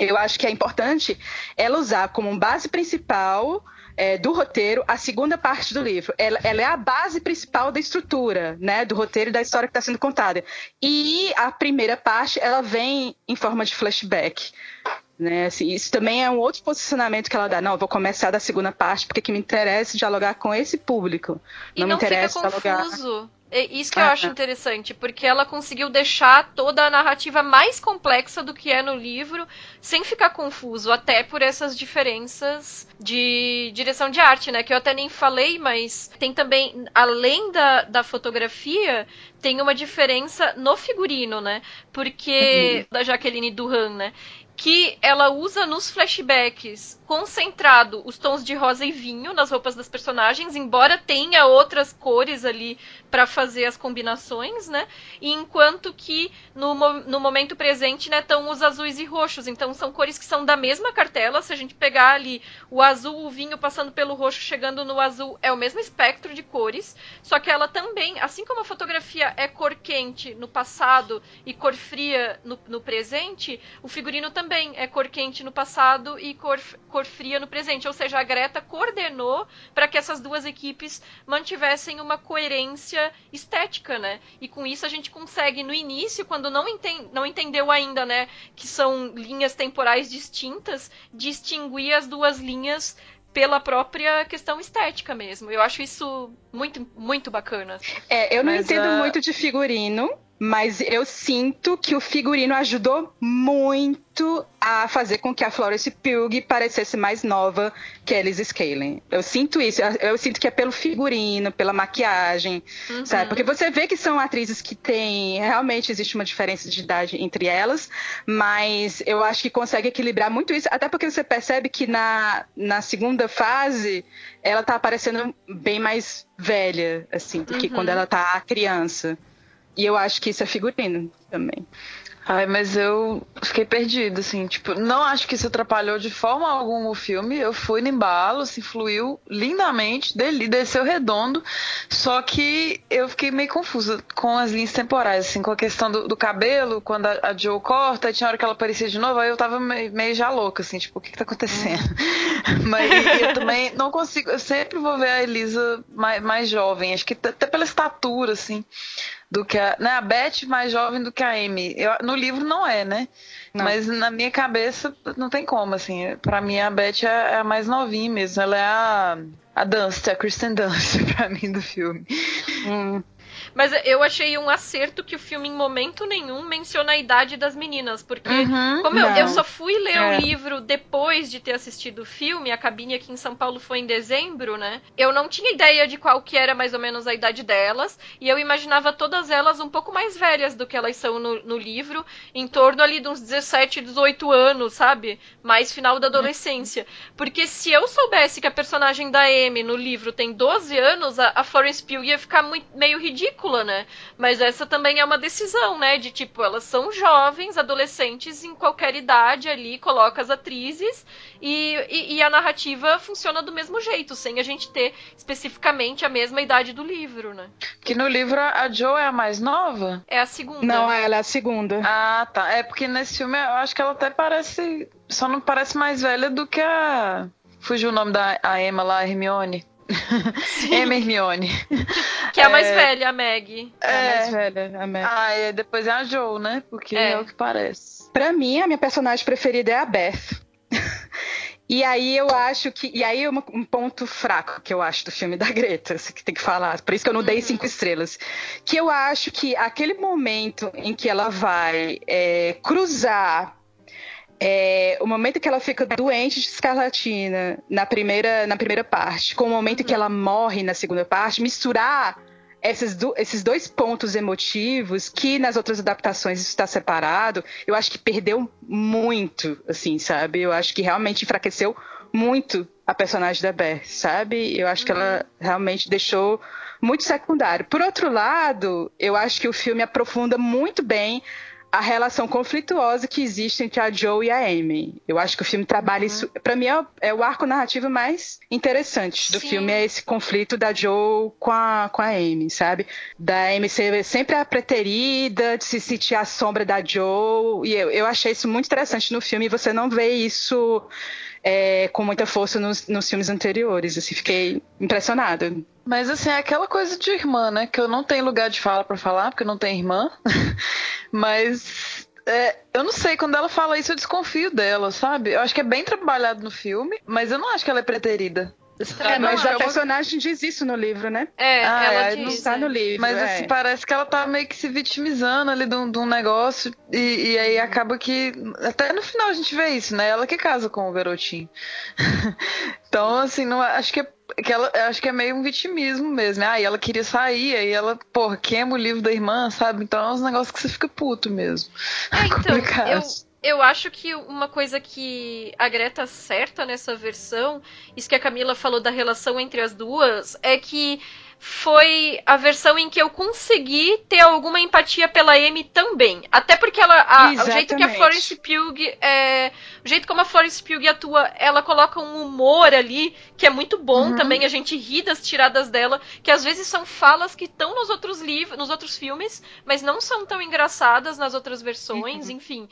eu acho que é importante ela usar como base principal é, do roteiro a segunda parte do livro. Ela, ela, é a base principal da estrutura, né, do roteiro e da história que está sendo contada. E a primeira parte ela vem em forma de flashback. Né, assim, isso também é um outro posicionamento que ela dá. Não, vou começar da segunda parte porque que me interessa dialogar com esse público. E não, não me interessa fica confuso. dialogar. É isso que eu acho interessante, porque ela conseguiu deixar toda a narrativa mais complexa do que é no livro, sem ficar confuso, até por essas diferenças de direção de arte, né? Que eu até nem falei, mas tem também, além da, da fotografia, tem uma diferença no figurino, né? Porque. Uhum. Da Jaqueline Duran, né? que ela usa nos flashbacks concentrado os tons de rosa e vinho nas roupas das personagens, embora tenha outras cores ali para fazer as combinações, né? E enquanto que no, no momento presente, né, estão os azuis e roxos. Então são cores que são da mesma cartela. Se a gente pegar ali o azul, o vinho passando pelo roxo, chegando no azul, é o mesmo espectro de cores. Só que ela também, assim como a fotografia é cor quente no passado e cor fria no, no presente, o figurino também é cor quente no passado e cor, cor fria no presente. Ou seja, a Greta coordenou para que essas duas equipes mantivessem uma coerência estética, né? E com isso a gente consegue, no início, quando não, enten não entendeu ainda, né, que são linhas temporais distintas, distinguir as duas linhas pela própria questão estética mesmo. Eu acho isso muito, muito bacana. É, eu não Mas, entendo uh... muito de figurino, mas eu sinto que o figurino ajudou muito a fazer com que a Florence Pugh parecesse mais nova que a Alice Scaling. Eu sinto isso. Eu sinto que é pelo figurino, pela maquiagem, uhum. sabe? Porque você vê que são atrizes que têm... Realmente existe uma diferença de idade entre elas, mas eu acho que consegue equilibrar muito isso. Até porque você percebe que na, na segunda fase ela tá aparecendo bem mais velha, assim, do que uhum. quando ela tá criança. E eu acho que isso é figurino também. Ai, mas eu fiquei perdido, assim, tipo, não acho que isso atrapalhou de forma alguma o filme. Eu fui no embalo, se assim, fluiu lindamente, dele, desceu redondo. Só que eu fiquei meio confusa com as linhas temporais, assim, com a questão do, do cabelo, quando a, a Joe corta, tinha hora que ela aparecia de novo, aí eu tava meio, meio já louca, assim, tipo, o que que tá acontecendo? <laughs> mas eu também não consigo, eu sempre vou ver a Elisa mais, mais jovem, acho que até pela estatura, assim do que a. Né, a Beth mais jovem do que a Amy. Eu, no livro não é, né? Não. Mas na minha cabeça não tem como, assim. Pra mim a Beth é, é a mais novinha mesmo. Ela é a. A Dunst, a Kristen Dunst, <laughs> pra mim, do filme. Hum. Mas eu achei um acerto que o filme, em momento nenhum, menciona a idade das meninas. Porque, uhum, como eu, eu, só fui ler é. o livro depois de ter assistido o filme, a cabine aqui em São Paulo foi em dezembro, né? Eu não tinha ideia de qual que era mais ou menos a idade delas. E eu imaginava todas elas um pouco mais velhas do que elas são no, no livro, em torno ali de uns 17, 18 anos, sabe? Mais final da adolescência. Porque se eu soubesse que a personagem da Amy no livro tem 12 anos, a, a Florence Pugh ia ficar muito, meio ridícula ridícula, né? Mas essa também é uma decisão, né? De tipo, elas são jovens, adolescentes em qualquer idade ali, coloca as atrizes e, e, e, a narrativa funciona do mesmo jeito, sem a gente ter especificamente a mesma idade do livro, né? Que no livro a Joe é a mais nova? É a segunda. Não, ela é a segunda. Ah, tá. É porque nesse filme eu acho que ela até parece. Só não parece mais velha do que a. Fugiu o nome da a Emma lá, a Hermione. Emma Hermione. Que é a mais é... velha, a Meg. É, é a mais velha, a Meg. Ah, e depois é a Joe, né? Porque é. é o que parece. Pra mim, a minha personagem preferida é a Beth. <laughs> E aí eu acho que. E aí um, um ponto fraco que eu acho do filme da Greta, que tem que falar. Por isso que eu não dei cinco uhum. estrelas. Que eu acho que aquele momento em que ela vai é, cruzar é, o momento que ela fica doente de escarlatina na primeira, na primeira parte, com o momento que ela morre na segunda parte, misturar esses, do, esses dois pontos emotivos que nas outras adaptações isso está separado, eu acho que perdeu muito, assim, sabe? Eu acho que realmente enfraqueceu muito a personagem da Beth, sabe? Eu acho que ela realmente deixou muito secundário. Por outro lado, eu acho que o filme aprofunda muito bem a relação conflituosa que existe entre a Joe e a Amy. Eu acho que o filme trabalha uhum. isso. Para mim, é, é, o arco narrativo mais interessante do Sim. filme, é esse conflito da Joe com a, com a Amy, sabe? Da Amy ser sempre a preterida, de se sentir a sombra da Joe. E eu, eu achei isso muito interessante no filme, e você não vê isso é, com muita força nos, nos filmes anteriores. Assim, fiquei impressionada. Mas assim, é aquela coisa de irmã, né? Que eu não tenho lugar de fala para falar, porque eu não tenho irmã. <laughs> Mas é, eu não sei, quando ela fala isso, eu desconfio dela, sabe? Eu acho que é bem trabalhado no filme, mas eu não acho que ela é preterida. É, mas a personagem diz isso no livro, né? É, ah, ela é, diz, não está no livro. Mas é. assim, parece que ela tá meio que se vitimizando ali de um, de um negócio. E, e, aí acaba que. Até no final a gente vê isso, né? Ela que casa com o garotinho. <laughs> então, assim, não, acho que é que ela acho que é meio um vitimismo mesmo. Né? Aí ela queria sair, aí ela, porra, queima o livro da irmã, sabe? Então é uns negócios que você fica puto mesmo. <laughs> É, então, eu, eu acho que uma coisa que a Greta acerta nessa versão, isso que a Camila falou da relação entre as duas, é que foi a versão em que eu consegui ter alguma empatia pela Amy também. Até porque ela, a, o jeito que a Florence Pugh, é, o jeito como a Florence Pugh atua, ela coloca um humor ali que é muito bom uhum. também. A gente ri das tiradas dela, que às vezes são falas que estão nos outros livros, nos outros filmes, mas não são tão engraçadas nas outras versões. Uhum. Enfim,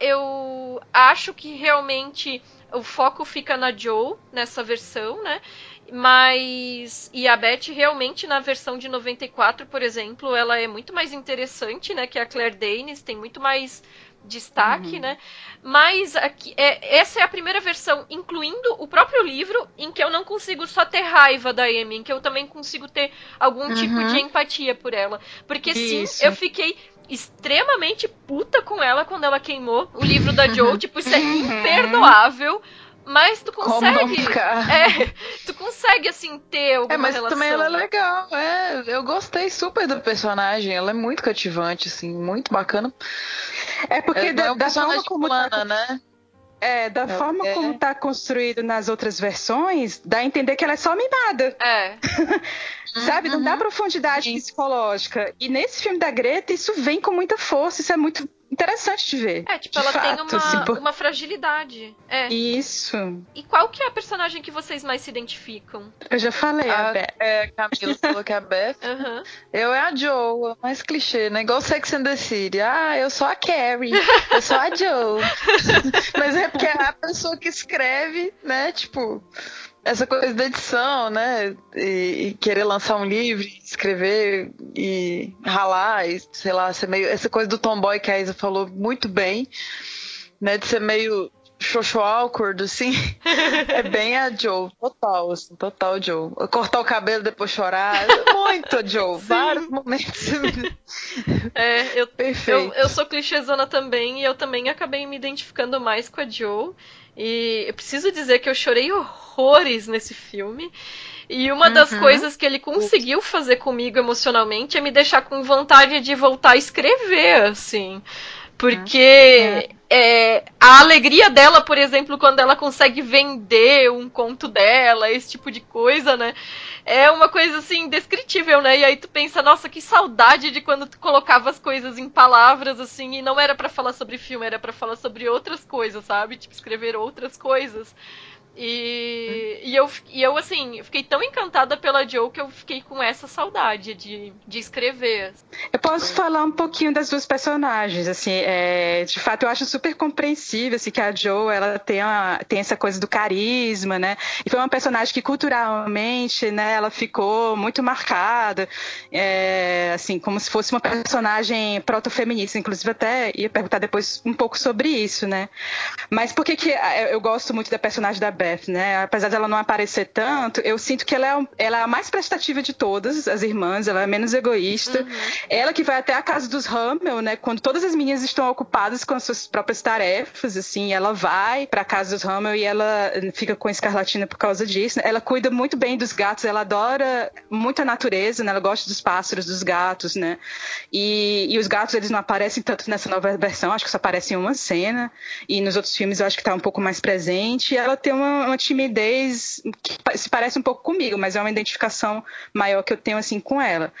eu acho que realmente o foco fica na Joe nessa versão, né? Mas. E a Beth, realmente, na versão de 94, por exemplo, ela é muito mais interessante, né? Que a Claire Danes, tem muito mais destaque, uhum. né? Mas aqui, é, essa é a primeira versão, incluindo o próprio livro, em que eu não consigo só ter raiva da Amy, em que eu também consigo ter algum tipo uhum. tipo de empatia por ela. Porque Isso. sim, eu fiquei extremamente puta com ela quando ela queimou o livro da <laughs> Joe. tipo, isso é uhum. imperdoável. Mas tu consegue. É, tu consegue, assim, ter alguma É, mas relação. também ela é legal. É, eu gostei super do personagem. Ela é muito cativante, assim, muito bacana. É porque é, da, é um da forma como plana, tá... né? É, da é, forma é. como tá construído nas outras versões, dá a entender que ela é só mimada. É. <laughs> Sabe? Uhum. Não dá uhum. profundidade Sim. psicológica. E nesse filme da Greta, isso vem com muita força, isso é muito interessante de ver. É, tipo, ela fato, tem uma, assim, por... uma fragilidade. É. Isso. E qual que é a personagem que vocês mais se identificam? Eu já falei, a, a Beth. É, Camila falou que é a Beth. Uhum. Eu é a Joe, mais clichê, né? Igual Sex and the City. Ah, eu sou a Carrie, eu sou a Joe. <laughs> Mas é porque é a pessoa que escreve, né? Tipo, essa coisa da edição, né? E, e, querer lançar um livro, escrever e ralar, e, sei lá, ser meio. Essa coisa do tomboy que a Isa falou muito bem, né? De ser meio xoxo awkward, assim. <laughs> é bem a Joe, total, assim, total Joe. Cortar o cabelo depois chorar, muito a Joe, <laughs> Sim. vários momentos. é, eu, Perfeito. Eu, eu sou clichêzona também e eu também acabei me identificando mais com a Joe. E eu preciso dizer que eu chorei horrores nesse filme. E uma uhum. das coisas que ele conseguiu fazer comigo emocionalmente é me deixar com vontade de voltar a escrever, assim. Porque é. É, a alegria dela, por exemplo, quando ela consegue vender um conto dela, esse tipo de coisa, né? É uma coisa assim indescritível, né? E aí tu pensa, nossa, que saudade de quando tu colocava as coisas em palavras assim e não era para falar sobre filme, era para falar sobre outras coisas, sabe? Tipo escrever outras coisas. E, e, eu, e eu, assim, fiquei tão encantada pela Joe que eu fiquei com essa saudade de, de escrever. Eu posso falar um pouquinho das duas personagens, assim, é, de fato eu acho super compreensível, assim, que a Joe, ela tem, a, tem essa coisa do carisma, né, e foi uma personagem que culturalmente, né, ela ficou muito marcada, é, assim, como se fosse uma personagem proto-feminista, inclusive até ia perguntar depois um pouco sobre isso, né, mas por que que eu gosto muito da personagem da Beth? Beth, né? Apesar dela não aparecer tanto, eu sinto que ela é, ela é a mais prestativa de todas as irmãs, ela é menos egoísta. Uhum. Ela que vai até a casa dos Hummel, né? Quando todas as meninas estão ocupadas com as suas próprias tarefas, assim, ela vai para a casa dos Hummel e ela fica com a escarlatina por causa disso. Né? Ela cuida muito bem dos gatos, ela adora muito a natureza, né? Ela gosta dos pássaros, dos gatos, né? E, e os gatos, eles não aparecem tanto nessa nova versão, acho que só aparecem em uma cena. E nos outros filmes eu acho que tá um pouco mais presente. E ela tem uma uma, timidez que se parece um pouco comigo, mas é uma identificação maior que eu tenho assim com ela.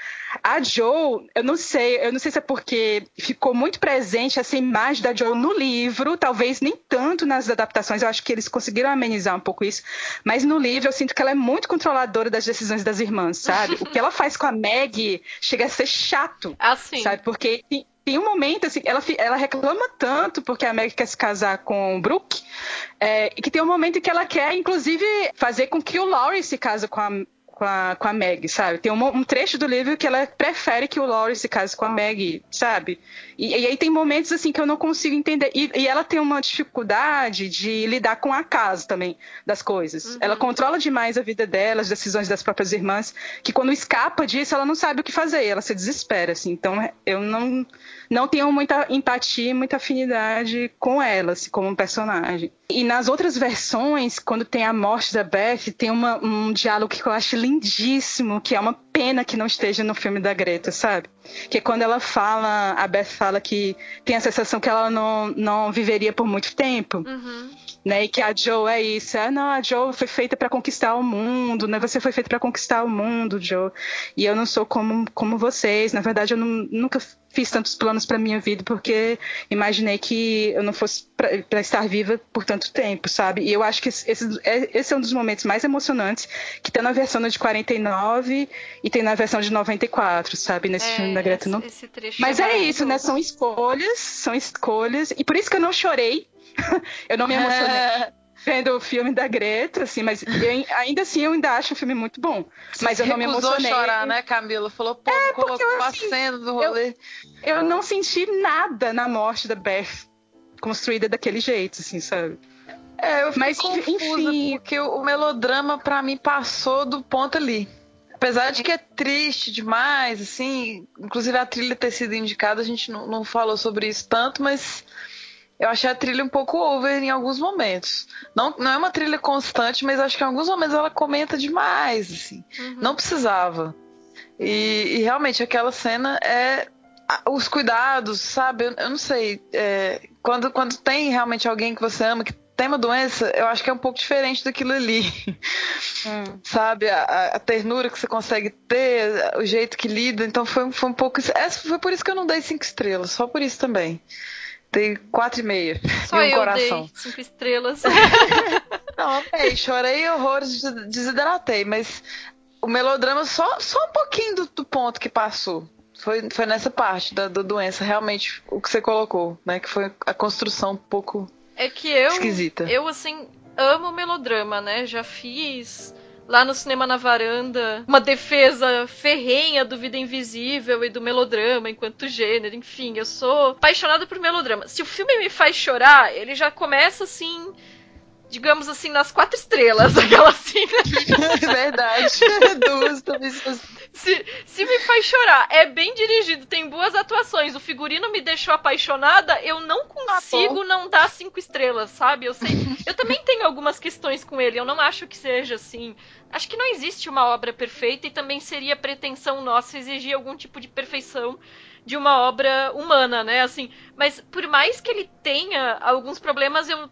A Joe, eu não sei, eu não sei se é porque ficou muito presente essa imagem da Joe no livro, talvez nem tanto nas adaptações, eu acho que eles conseguiram amenizar um pouco isso, mas no livro eu sinto que ela é muito controladora das decisões das irmãs, sabe? o que ela faz com a Meg chega a ser chato, <laughs> assim. sabe? Porque tem um momento assim, ela, ela reclama tanto porque a Meg quer se casar com o Brooke, é, que tem um momento que ela quer, inclusive, fazer com que o Laurie se case com a, com a, com a Meg, sabe? Tem um, um, trecho do livro que ela prefere que o Laurie se case com a Meg, sabe? E, e aí tem momentos assim que eu não consigo entender. E, e, ela tem uma dificuldade de lidar com a casa também das coisas. Uhum. Ela controla demais a vida dela, as decisões das próprias irmãs, que quando escapa disso, ela não sabe o que fazer, ela se desespera, assim. Então eu não, não tenho muita empatia, muita afinidade com ela, assim, como um personagem. E nas outras versões, quando tem a morte da Beth, tem uma, um diálogo que eu acho lindíssimo, que é uma pena que não esteja no filme da Greta, sabe? Que é quando ela fala, a Beth fala que tem a sensação que ela não, não viveria por muito tempo. Uhum. Né, e que a Joe é isso. Ah, não, a Joe foi feita para conquistar o mundo, né? Você foi feita para conquistar o mundo, Joe. E eu não sou como, como vocês. Na verdade, eu não, nunca fiz tantos planos para minha vida porque imaginei que eu não fosse para estar viva por tanto tempo, sabe? E eu acho que esse, esse é um dos momentos mais emocionantes que tem na versão de 49 e tem na versão de 94, sabe? Nesse É, filme da Greta não. Mas é maravilhoso. isso, né? São escolhas, são escolhas. E por isso que eu não chorei. Eu não me emocionei <laughs> vendo o filme da Greta, assim, mas eu- ainda assim eu ainda acho o filme muito bom. Mas eu não me emocionei. chorar, né, Camila? Falou, pô, colocou eu, a assim, cena do rolê. Eu não senti nada na morte da Beth construída daquele jeito, assim, sabe? É, eu fiquei Mas, confusa, enfim. porque o, melodrama, pra mim, passou do ponto ali. Apesar de que é triste demais, assim, inclusive a trilha ter sido indicada, a gente não, não falou sobre isso tanto, mas eu achei a trilha um pouco over em alguns momentos. Não, não é uma trilha constante, mas acho que em alguns momentos ela comenta demais, assim. Uhum. Não precisava. E, e realmente aquela cena é os cuidados, sabe? Eu, eu não sei. é, quando, quando tem realmente alguém que você ama que tem uma doença, eu acho que é um pouco diferente daquilo ali. <laughs> Sabe? A, a- a ternura que você consegue ter, o jeito que lida. Então foi, foi um pouco. Essa, foi por isso que eu não dei cinco estrelas, só por isso também. Dei quatro e meia. Só e um eu coração. dei cinco estrelas. <laughs> Não, amei, chorei horrores, des- desidratei, mas o melodrama só, só um pouquinho do, do ponto que passou. Foi, foi nessa parte da, da doença, realmente, o que você colocou, né? Que foi a construção um pouco É que eu, esquisita. eu assim, amo melodrama, né? Já fiz lá no Cinema na Varanda uma defesa ferrenha do Vida Invisível e do melodrama enquanto gênero, enfim, eu sou apaixonada por melodrama. Se o filme me faz chorar, ele já começa assim, digamos assim, nas quatro estrelas, <laughs> aquela assim, <laughs> né? Verdade. <laughs> Duas também. Se, se me faz chorar, é bem dirigido, tem boas atuações. O figurino me deixou apaixonada, eu não consigo não dar cinco estrelas, sabe? Eu sei. Eu também tenho algumas questões com ele, eu não acho que seja assim. Acho que não existe uma obra perfeita e também seria pretensão nossa exigir algum tipo de perfeição de uma obra humana, né? Assim, mas por mais que ele tenha alguns problemas, eu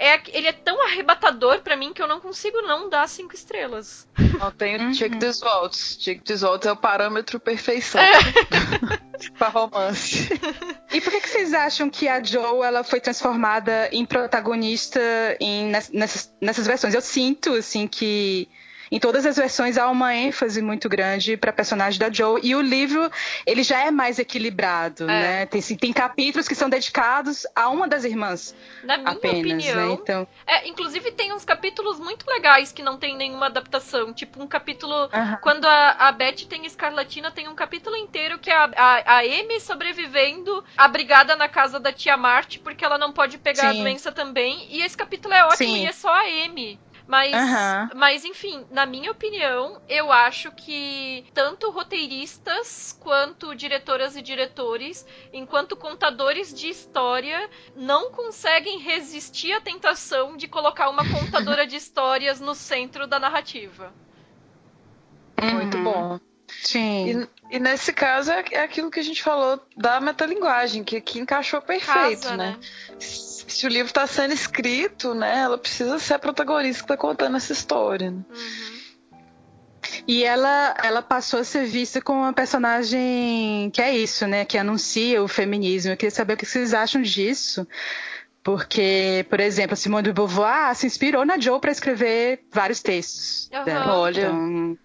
é, ele é tão arrebatador pra mim que eu não consigo não dar cinco estrelas. Não tenho Uhum. check dos votos. Check dos votos é o parâmetro perfeição. <laughs> pra romance. <laughs> E por que, que vocês acham que a Joe ela foi transformada em protagonista em, nes- nessas, nessas versões? Eu sinto assim que em todas as versões há uma ênfase muito grande para personagem da Joe e o livro ele já é mais equilibrado, né? Tem, tem capítulos que são dedicados a uma das irmãs Na minha apenas, opinião, né? Então, É, inclusive tem uns capítulos muito legais que não tem nenhuma adaptação. Tipo, um capítulo. Aham. Quando a, a Beth tem escarlatina, tem um capítulo inteiro que é a, a, a Amy sobrevivendo, abrigada na casa da tia Marte, porque ela não pode pegar Sim. a doença também. E esse capítulo é ótimo Sim. e é só a Amy. Mas, Aham. mas, enfim, na minha opinião, eu acho que tanto roteiristas quanto diretoras e diretores, enquanto contadores de história, não conseguem resistir à tentação de colocar uma contadora de <laughs> histórias no centro da narrativa. Muito Uhum. bom. Sim. E, e nesse caso é, é aquilo que a gente falou da metalinguagem, que, que encaixou perfeito, Casa, né? né? Se o livro está sendo escrito, né, ela precisa ser a protagonista que está contando essa história. né? Uhum. E ela, ela passou a ser vista como uma personagem que é isso, né? Que anuncia o feminismo. Eu queria saber o que vocês acham disso. Porque, por exemplo, a Simone de Beauvoir se inspirou na Joe para escrever vários textos. Dela. Olha. Então,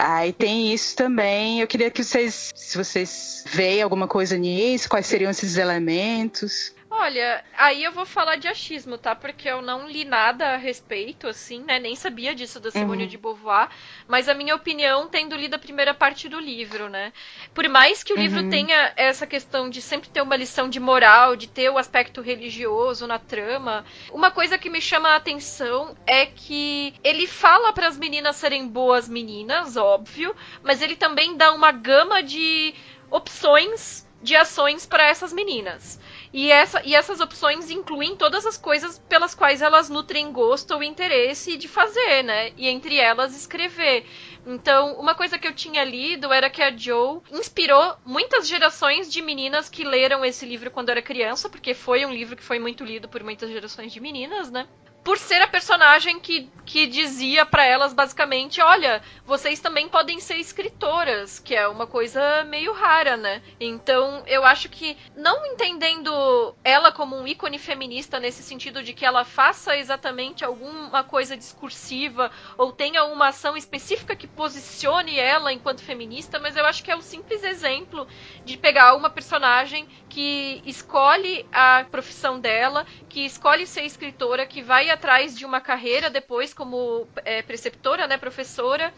aí tem isso também. Eu queria que vocês, se vocês veem alguma coisa nisso, quais seriam esses elementos. Olha, aí eu vou falar de achismo, tá? Porque eu não li nada a respeito, assim, né? Nem sabia disso da Simone Uhum. de Beauvoir. Mas a minha opinião, tendo lido a primeira parte do livro, né? Por mais que o livro Uhum. tenha essa questão de sempre ter uma lição de moral, de ter o aspecto religioso na trama, uma coisa que me chama a atenção é que ele fala para as meninas serem boas meninas, óbvio, mas ele também dá uma gama de opções de ações para essas meninas. E, essa, e essas opções incluem todas as coisas pelas quais elas nutrem gosto ou interesse de fazer, né? E entre elas escrever. Então, uma coisa que eu tinha lido era que a Joe inspirou muitas gerações de meninas que leram esse livro quando era criança, porque foi um livro que foi muito lido por muitas gerações de meninas, né? Por ser a personagem que, que dizia para elas basicamente, olha, vocês também podem ser escritoras, que é uma coisa meio rara, né? Então, eu acho que não entendendo ela como um ícone feminista nesse sentido de que ela faça exatamente alguma coisa discursiva ou tenha uma ação específica que posicione ela enquanto feminista, mas eu acho que é o um simples exemplo de pegar uma personagem que escolhe a profissão dela, que escolhe ser escritora, que vai atrás de uma carreira depois como é, preceptora, né, professora,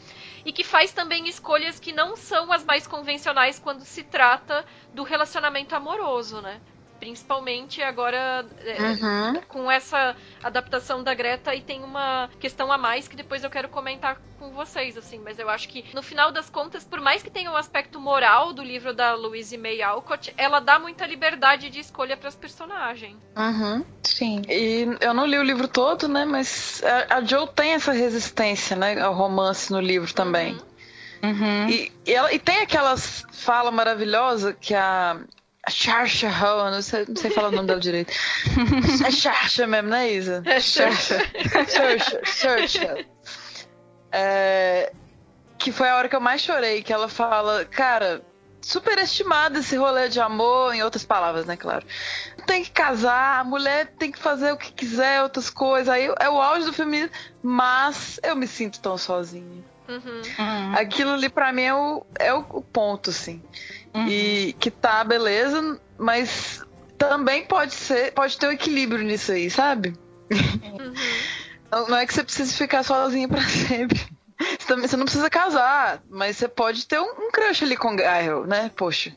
e que faz também escolhas que não são as mais convencionais quando se trata do relacionamento amoroso, né? Principalmente agora é, uhum. com essa adaptação da Greta e tem uma questão a mais que depois eu quero comentar com vocês, assim, mas eu acho que no final das contas, por mais que tenha um aspecto moral do livro da Louise May Alcott, ela dá muita liberdade de escolha para as personagens. Uhum, sim. E eu não li o livro todo, né, mas a, a Joe tem essa resistência, né, ao romance no livro também. Uhum. Uhum. E, e, ela, e tem aquelas fala maravilhosa que a a Charsha não sei, não sei falar o nome dela direito. É Charsha mesmo, não é Isa? É Charsha. Charsha. É, que foi a hora que eu mais chorei, que ela fala, cara, superestimado esse rolê de amor, em outras palavras, né, claro. Tem que casar, a mulher tem que fazer o que quiser, outras coisas. Aí é o auge do feminismo, mas eu me sinto tão sozinha. Uhum. Uhum. Aquilo ali pra mim é o, é o ponto, assim. Uhum. E que tá, beleza, mas também pode ser, pode ter um equilíbrio nisso aí, sabe? Uhum. não é que você precise ficar sozinha para <laughs> sempre. Você, também, você não precisa casar, mas você pode ter um, um crush ali com Gael, né? Poxa.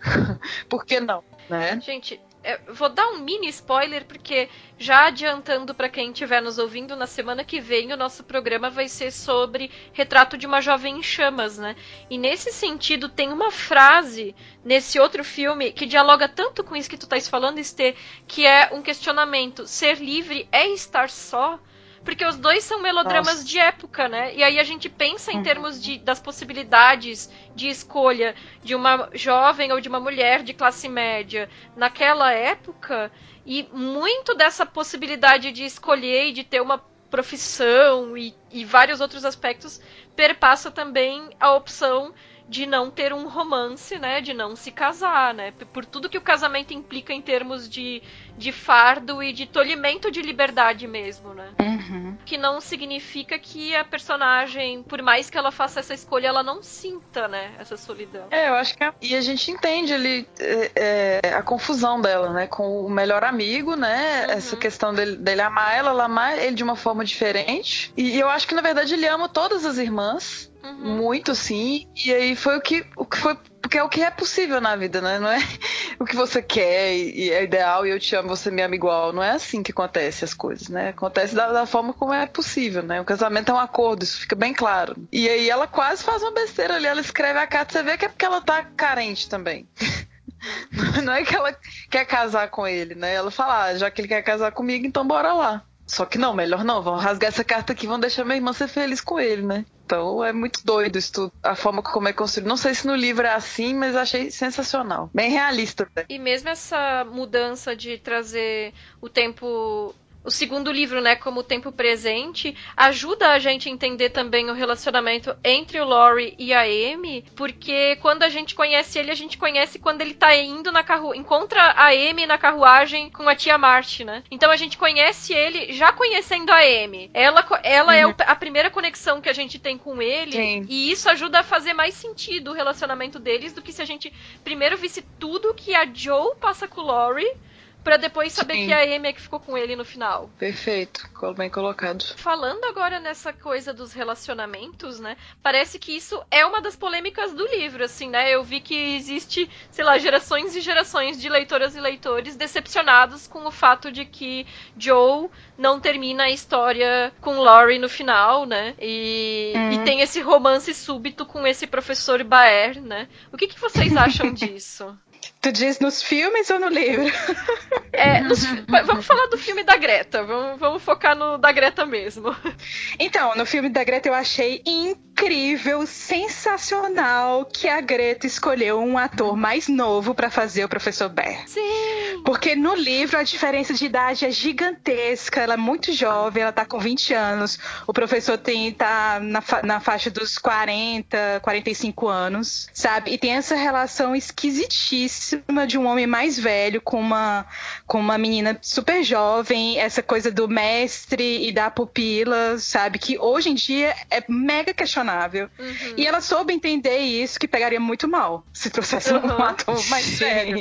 <laughs> Por que não? Né? Gente, é, vou dar um mini spoiler, porque já adiantando para quem estiver nos ouvindo, na semana que vem o nosso programa vai ser sobre Retrato de uma Jovem em Chamas, né? E nesse sentido, tem uma frase nesse outro filme que dialoga tanto com isso que tu estás falando, Estê, que é um questionamento: ser livre é estar só? Porque os dois são melodramas Nossa. de época, né? E aí a gente pensa em uhum. termos de, das possibilidades de escolha de uma jovem ou de uma mulher de classe média naquela época, e muito dessa possibilidade de escolher e de ter uma profissão e, e vários outros aspectos perpassa também a opção de não ter um romance, né? De não se casar, né? Por tudo que o casamento implica em termos de, de fardo e de tolhimento de liberdade mesmo, né? Uhum. Que não significa que a personagem, por mais que ela faça essa escolha, ela não sinta, né? Essa solidão. É, eu acho que. É... E a gente entende ali é, é, a confusão dela, né? Com o melhor amigo, né? Uhum. Essa questão dele, dele amar ela, ela amar ele de uma forma diferente. E eu acho que, na verdade, ele ama todas as irmãs. Uhum. Muito, sim. E aí foi o que, o que foi. Porque é o que é possível na vida, né? Não é <laughs> o que você quer e é ideal e eu te amo, você me ama igual. Não é assim que acontece as coisas, né? Acontece da, da forma como é possível, né? O casamento é um acordo, isso fica bem claro. E aí ela quase faz uma besteira ali, ela escreve a carta, você vê que é porque ela tá carente também. <laughs> Não é que ela quer casar com ele, né? Ela fala, ah, já que ele quer casar comigo, então bora lá. Só que não, melhor não, vamos rasgar essa carta aqui, vamos deixar minha irmã ser feliz com ele, né? Então é muito doido isso tudo, a forma como é construído. Não sei se no livro é assim, mas achei sensacional. Bem realista. Né? E mesmo essa mudança de trazer o tempo o segundo livro, né, como tempo presente, ajuda a gente a entender também o relacionamento entre o Laurie e a Amy, porque quando a gente conhece ele, a gente conhece quando ele tá indo na carruagem, encontra a Amy na carruagem com a tia Marty, né? Então a gente conhece ele já conhecendo a Amy. Ela, ela é uhum. é a primeira conexão que a gente tem com ele, Sim. e isso ajuda a fazer mais sentido o relacionamento deles do que se a gente primeiro visse tudo que a Joe passa com o Laurie para depois saber Sim. que a Amy é que ficou com ele no final. Perfeito, bem colocado. Falando agora nessa coisa dos relacionamentos, né? Parece que isso é uma das polêmicas do livro, assim, né? Eu vi que existe, sei lá, gerações e gerações de leitoras e leitores decepcionados com o fato de que Joe não termina a história com Laurie no final, né? E, uhum. e tem esse romance súbito com esse professor Baer, né? O que, que vocês acham <laughs> disso? Tu diz nos filmes ou no livro? É, nos, vamos falar do filme da Greta. Vamos, vamos focar no da Greta mesmo. Então, no filme da Greta eu achei incrível, sensacional que a Greta escolheu um ator mais novo para fazer o professor Bear. Sim. Porque no livro a diferença de idade é gigantesca. Ela é muito jovem, ela tá com 20 anos. O professor tem tá na, fa na faixa dos 40, 45 anos, sabe? E tem essa relação esquisitíssima de um homem mais velho com uma com uma menina super jovem, essa coisa do mestre e da pupila, sabe? Que hoje em dia é mega questionável. Uhum. E ela soube entender isso, que pegaria muito mal se trouxesse uhum. um ator mais velho.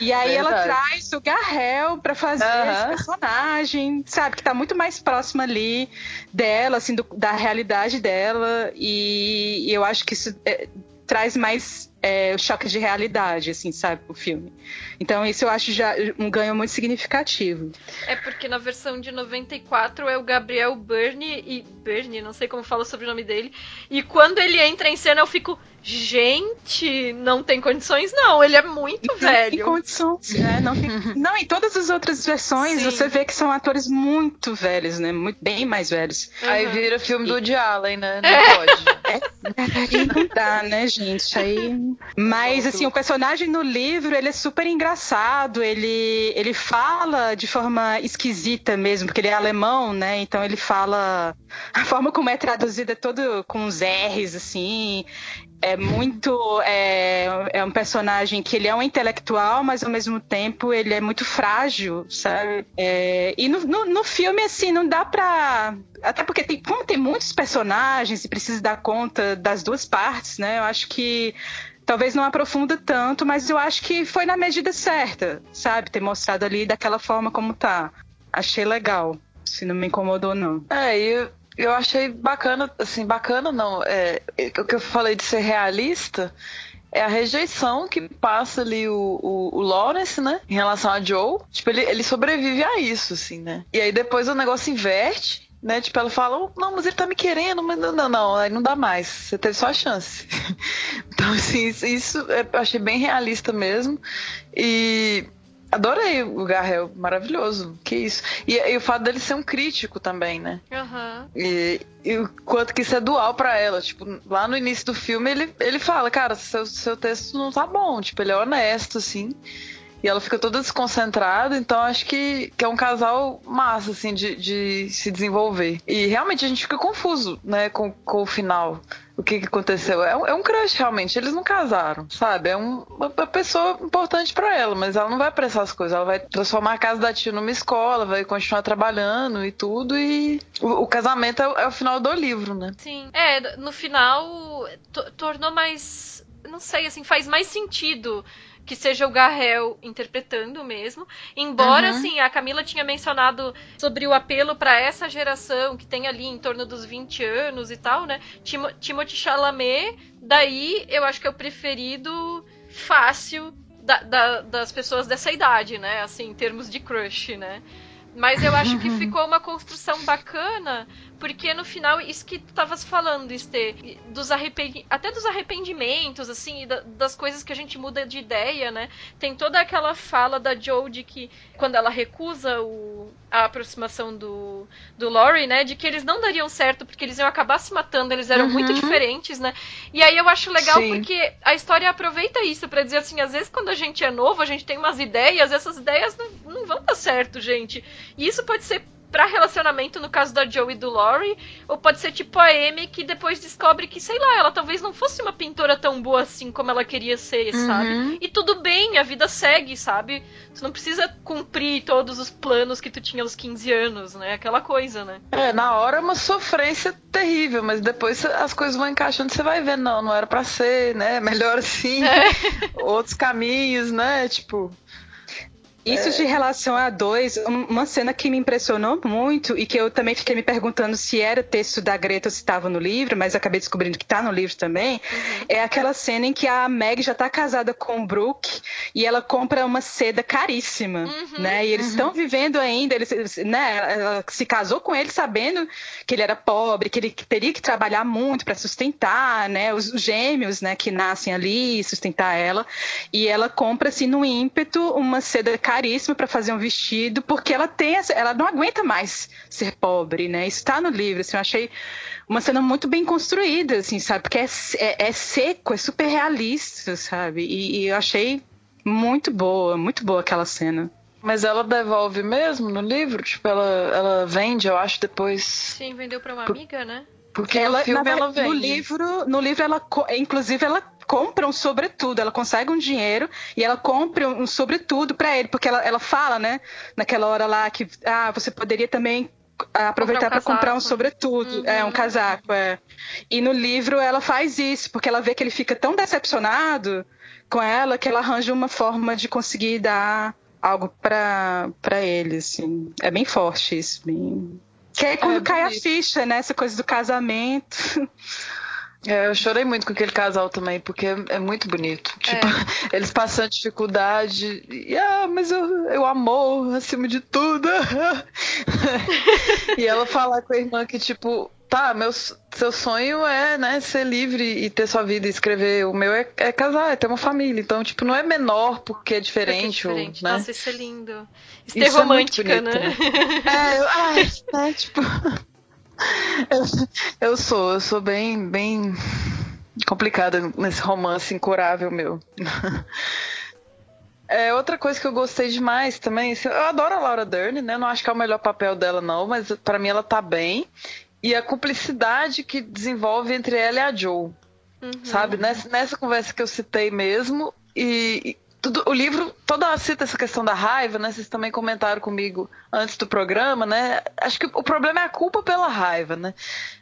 E aí Verdade. ela traz o Garrel para fazer uhum. esse personagem, sabe? Que tá muito mais próximo ali dela, assim, do, da realidade dela. E, e eu acho que isso é, traz mais é, choque de realidade, assim, sabe, o filme. Então isso eu acho já um ganho muito significativo. É porque na versão de 94 é o Gabriel Byrne e Byrne, não sei como fala sobre o nome dele, e quando ele entra em cena eu fico Gente, não tem condições, não. Ele é muito não velho. Tem condições. É, não, tem... <laughs> não, em todas as outras versões Sim. você vê que são atores muito velhos, né? Muito, bem mais velhos. Uhum. Aí vira filme do Woody Allen, né? Não é. pode. <laughs> É, não dá, né, gente? Aí... Mas, assim, o personagem no livro, ele é super engraçado. Ele, ele fala de forma esquisita mesmo, porque ele é alemão, né? Então ele fala... A forma como é traduzida é todo com os R's, assim é muito é, é, um personagem que ele é um intelectual, mas ao mesmo tempo ele é muito frágil, sabe? É, e no, no, no, filme assim não dá pra até porque tem, como tem muitos personagens e precisa dar conta das duas partes, né? Eu acho que talvez não aprofunda tanto, mas eu acho que foi na medida certa, sabe? Ter mostrado ali daquela forma como tá. Achei legal. Se não me incomodou, não. É, e eu achei bacana, assim, bacana não. É, o que eu falei de ser realista é a rejeição que passa ali o, o, o, Lawrence, né? Em relação a Joe. Tipo, ele, ele sobrevive a isso, assim, né? E aí depois o negócio inverte. Né? Tipo, ela fala, não, mas ele tá me querendo, mas não, não, não, aí não dá mais, você teve só a chance. <laughs> então, assim, isso, isso eu achei bem realista mesmo. E Adorei o Garrel, maravilhoso. Que isso. E, e, o fato dele ser um crítico também, né? Uhum. E, e o quanto que isso é dual para ela. Tipo, lá no início do filme ele, ele fala, cara, seu, seu texto não tá bom. Tipo, ele é honesto, assim. E ela fica toda desconcentrada, então acho que, que é um casal massa, assim, de, de se desenvolver. E realmente a gente fica confuso, né, com, com o final o que, que aconteceu. É um, é um crush, realmente. Eles não casaram, sabe? É um, uma, pessoa importante para ela, mas ela não vai apressar as coisas. Ela vai transformar a casa da tia numa escola, vai continuar trabalhando e tudo. E o, o casamento é, é, o final do livro, né? Sim. É, no final tornou mais. Não sei, assim, faz mais sentido que seja o Garrel interpretando mesmo. Embora, uhum. assim, a Camila tinha mencionado sobre o apelo para essa geração que tem ali em torno dos 20 anos e tal, né? Tim Timothy Chalamet, daí eu acho que é o preferido fácil da, da, das pessoas dessa idade, né? Assim, em termos de crush, né? Mas eu acho que <laughs> ficou uma construção bacana porque no final, isso que tu estavas falando, Estê, dos arrependi até dos arrependimentos, assim, da, das coisas que a gente muda de ideia, né? Tem toda aquela fala da Joe de que quando ela recusa o, a aproximação do, do Laurie, né? De que eles não dariam certo porque eles iam acabar se matando, eles eram uhum. muito diferentes, né? E aí eu acho legal Sim. porque a história aproveita isso para dizer assim, às vezes quando a gente é novo, a gente tem umas ideias, essas ideias não, não vão dar certo, gente. E isso pode ser para relacionamento, no caso da Joe e do Laurie, ou pode ser tipo a Amy que depois descobre que, sei lá, ela talvez não fosse uma pintora tão boa assim como ela queria ser, uhum. sabe? E tudo bem, a vida segue, sabe? Tu não precisa cumprir todos os planos que tu tinha aos 15 anos, né? Aquela coisa, né? É, na hora é uma sofrência terrível, mas depois as coisas vão encaixando, você vai ver, não, não era para ser, né? <laughs> Melhor assim, é. outros caminhos, né? Tipo, Isso é... de relação a dois, uma cena que me impressionou muito e que eu também fiquei me perguntando se era texto da Greta ou se estava no livro, mas acabei descobrindo que está no livro também, uhum. é aquela cena em que a Meg já está casada com o Brooke e ela compra uma seda caríssima, uhum. né? E eles estão uhum. vivendo ainda, eles, né? Ela se casou com ele sabendo que ele era pobre, que ele teria que trabalhar muito para sustentar, né? Os gêmeos, né? Que nascem ali, sustentar ela. E ela compra assim no ímpeto uma seda caríssima para fazer um vestido, porque ela tem essa, ela não aguenta mais ser pobre, né? Isso está no livro, assim, eu achei uma cena muito bem construída, assim, sabe? Porque é, é, é seco, é super realista, sabe? E, e, eu achei muito boa, muito boa aquela cena. Mas ela devolve mesmo no livro? Tipo, ela, ela vende, eu acho, depois. Sim, vendeu para uma amiga, né? Porque ela, no filme na, ela vende. No livro, no livro ela, inclusive, ela compra um sobretudo, ela consegue um dinheiro e ela compra um sobretudo para ele, porque ela, ela fala, né, naquela hora lá que ah, você poderia também aproveitar para comprar um sobretudo, uhum. é um casaco, é. E no livro ela faz isso, porque ela vê que ele fica tão decepcionado com ela que ela arranja uma forma de conseguir dar algo para para ele, assim. É bem forte isso, bem que é quando é, cai a ficha, né? Essa coisa do casamento. <laughs> É, eu chorei muito com aquele casal também, porque é, é muito bonito. É. Tipo, <laughs> eles passando dificuldade. E, ah, mas eu, eu amor acima de tudo. <laughs> e ela falar com a irmã que, tipo, tá, meu, seu sonho é, né, ser livre e ter sua vida e escrever. O meu é, é casar, é ter uma família. Então, tipo, não é menor porque é diferente. Porque é diferente. Ou, né? Nossa, isso é lindo. Isso, isso é romântica, é né? É, ai, né, tipo. <laughs> Eu, eu sou, eu sou bem, bem complicada nesse romance incurável meu. <laughs> É, outra coisa que eu gostei demais também, assim, eu adoro a Laura Dern, né? Não acho que é o melhor papel dela, não, mas para mim ela tá bem. E a cumplicidade que desenvolve entre ela e a Joe. Uhum. Sabe? Nessa, nessa conversa que eu citei mesmo. E, tudo, o livro toda cita essa questão da raiva, né? Vocês também comentaram comigo antes do programa, né? Acho que o problema é a culpa pela raiva, né?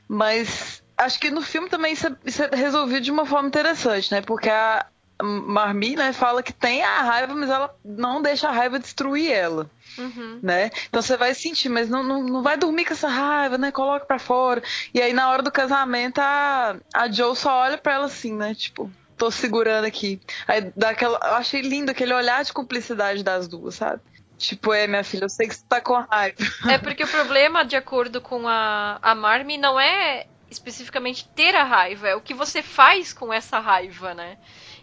Mas acho que no filme também isso é, isso é resolvido de uma forma interessante, né? Porque a Marmi, né, fala que tem a raiva, mas ela não deixa a raiva destruir ela. Uhum. Né? Então você vai sentir, mas não, não, não vai dormir com essa raiva, né? Coloca pra fora. E aí, na hora do casamento, a, a Joe só olha pra ela assim, né? Tipo, tô segurando aqui. Aí dá aquela. Eu achei lindo aquele olhar de cumplicidade das duas, sabe? Tipo, é, minha filha, eu sei que você tá com raiva. É porque o problema, de acordo com a, a Marmy, não é especificamente ter a raiva, é o que você faz com essa raiva, né?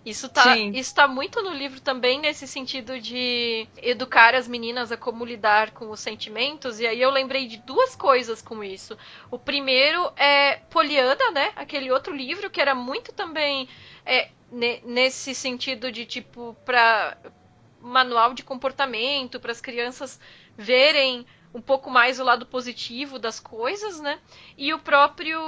Isso tá, isso tá muito no livro também, nesse sentido de educar as meninas a como lidar com os sentimentos. E aí eu lembrei de duas coisas com isso. O primeiro é Poliana, né? Aquele outro livro que era muito também é, nesse sentido de tipo para manual de comportamento para as crianças verem um pouco mais o lado positivo das coisas, né? E o próprio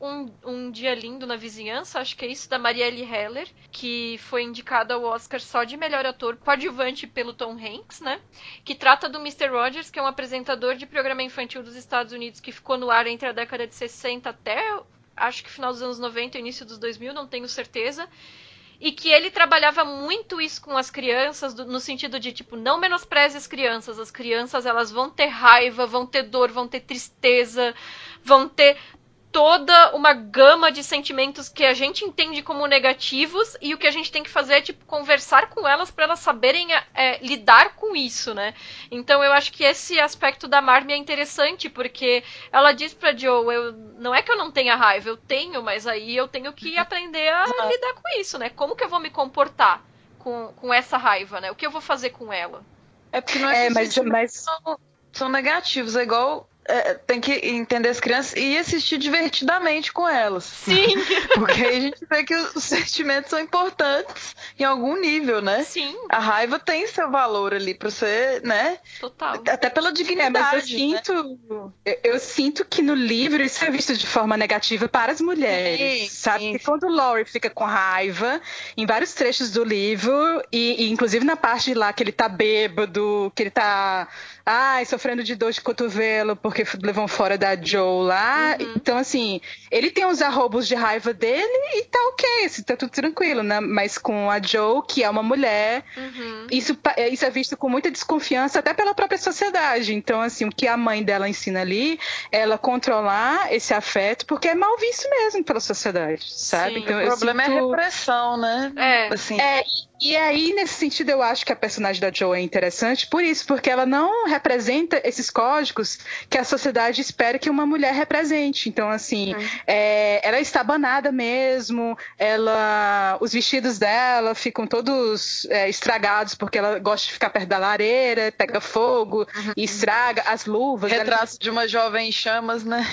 Um, um Dia Lindo na Vizinhança, acho que é isso, da Marielle Heller, que foi indicada ao Oscar só de melhor ator coadjuvante pelo Tom Hanks, né? Que trata do Mr. Rogers, que é um apresentador de programa infantil dos Estados Unidos que ficou no ar entre a década de 60 até acho que final dos anos 90 início dos 2000, não tenho certeza. E que ele trabalhava muito isso com as crianças, no sentido de, tipo, não menospreze as crianças. As crianças, elas vão ter raiva, vão ter dor, vão ter tristeza, vão ter toda uma gama de sentimentos que a gente entende como negativos e o que a gente tem que fazer é tipo conversar com elas para elas saberem é, lidar com isso, né? Então eu acho que esse aspecto da Marmy é interessante porque ela diz para Joe, eu não é que eu não tenha raiva, eu tenho, mas aí eu tenho que aprender a lidar com isso, né? Como que eu vou me comportar com, com essa raiva, né? O que eu vou fazer com ela? É porque não é, é mas, mas... São, são negativos, é igual é, tem que entender as crianças e assistir divertidamente com elas. Sim. <laughs> Porque aí a gente vê que os sentimentos são importantes em algum nível, né? Sim. A raiva tem seu valor ali pra você, né? Total. Até pela dignidade. É, mas eu sinto, né? eu, eu, sinto que no livro isso é visto de forma negativa para as mulheres. Sim, sabe? Sim. Que quando o Laurie fica com raiva, em vários trechos do livro, e, e inclusive na parte lá que ele tá bêbado, que ele tá ai, sofrendo de dor de cotovelo, porque levou fora da Joe lá. Uhum. Então, assim, ele tem uns arrobos de raiva dele e tá ok, assim, tá tudo tranquilo, né? Mas com a Joe, que é uma mulher, uhum. isso, é, isso é visto com muita desconfiança até pela própria sociedade. Então, assim, o que a mãe dela ensina ali, ela controlar esse afeto, porque é mal visto mesmo pela sociedade, sabe? Sim, então, o problema sinto... é a repressão, né? É. Assim. é e aí, nesse sentido, eu acho que a personagem da Joe é interessante por isso, porque ela não representa esses códigos que a sociedade espera que uma mulher represente. Então, assim, uhum. é, ela está banada mesmo, ela, os vestidos dela ficam todos é, estragados porque ela gosta de ficar perto da lareira, pega fogo uhum. e estraga as luvas. Retrato ela... de uma jovem em chamas, né?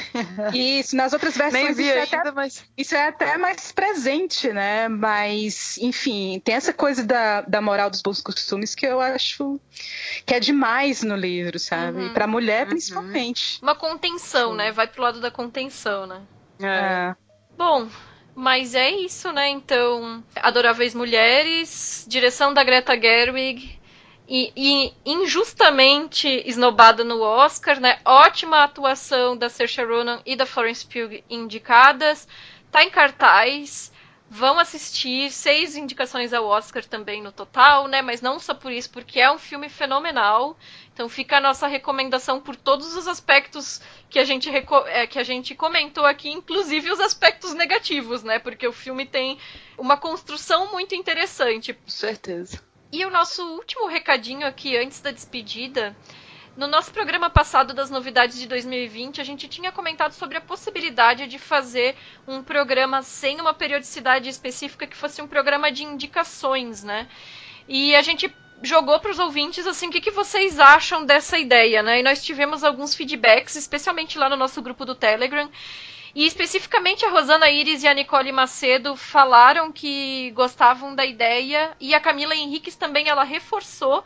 Isso, nas outras versões isso, ainda, é até, mas... isso é até mais presente, né? Mas, enfim, tem essa coisa da, da moral dos bons costumes que eu acho que é demais no livro, sabe? Uhum, para mulher, uhum. principalmente. Uma contenção, né? Vai pro lado da contenção, né? É. é. Bom, mas é isso, né? Então, Adoráveis Mulheres, direção da Greta Gerwig. E, e, injustamente esnobada no Oscar, né? Ótima atuação da Saoirse Ronan e da Florence Pugh indicadas. Tá em cartaz. Vão assistir, seis indicações ao Oscar também no total, né? Mas não só por isso, porque é um filme fenomenal. Então fica a nossa recomendação por todos os aspectos que a gente, é, que a gente comentou aqui, inclusive os aspectos negativos, né? Porque o filme tem uma construção muito interessante. Com certeza. E o nosso último recadinho aqui antes da despedida no nosso programa passado das novidades de 2020, a gente tinha comentado sobre a possibilidade de fazer um programa sem uma periodicidade específica que fosse um programa de indicações, né? E a gente jogou para os ouvintes assim, o que, que vocês acham dessa ideia, né? E nós tivemos alguns feedbacks, especialmente lá no nosso grupo do Telegram. E especificamente a Rosana Iris e a Nicole Macedo falaram que gostavam da ideia e a Camila Henriques também ela reforçou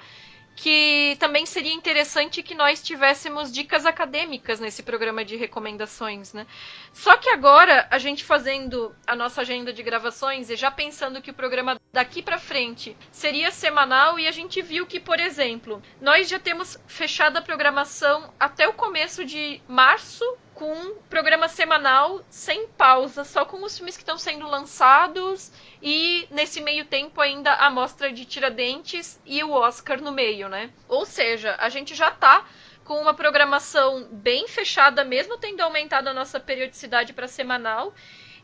que também seria interessante que nós tivéssemos dicas acadêmicas nesse programa de recomendações, né? Só que agora, a gente fazendo a nossa agenda de gravações e já pensando que o programa daqui para frente seria semanal e a gente viu que, por exemplo, nós já temos fechado a programação até o começo de março com um programa semanal sem pausa, só com os filmes que estão sendo lançados e nesse meio tempo ainda a mostra de Tiradentes e o Oscar no meio, né? Ou seja, a gente já tá com uma programação bem fechada, mesmo tendo aumentado a nossa periodicidade para semanal.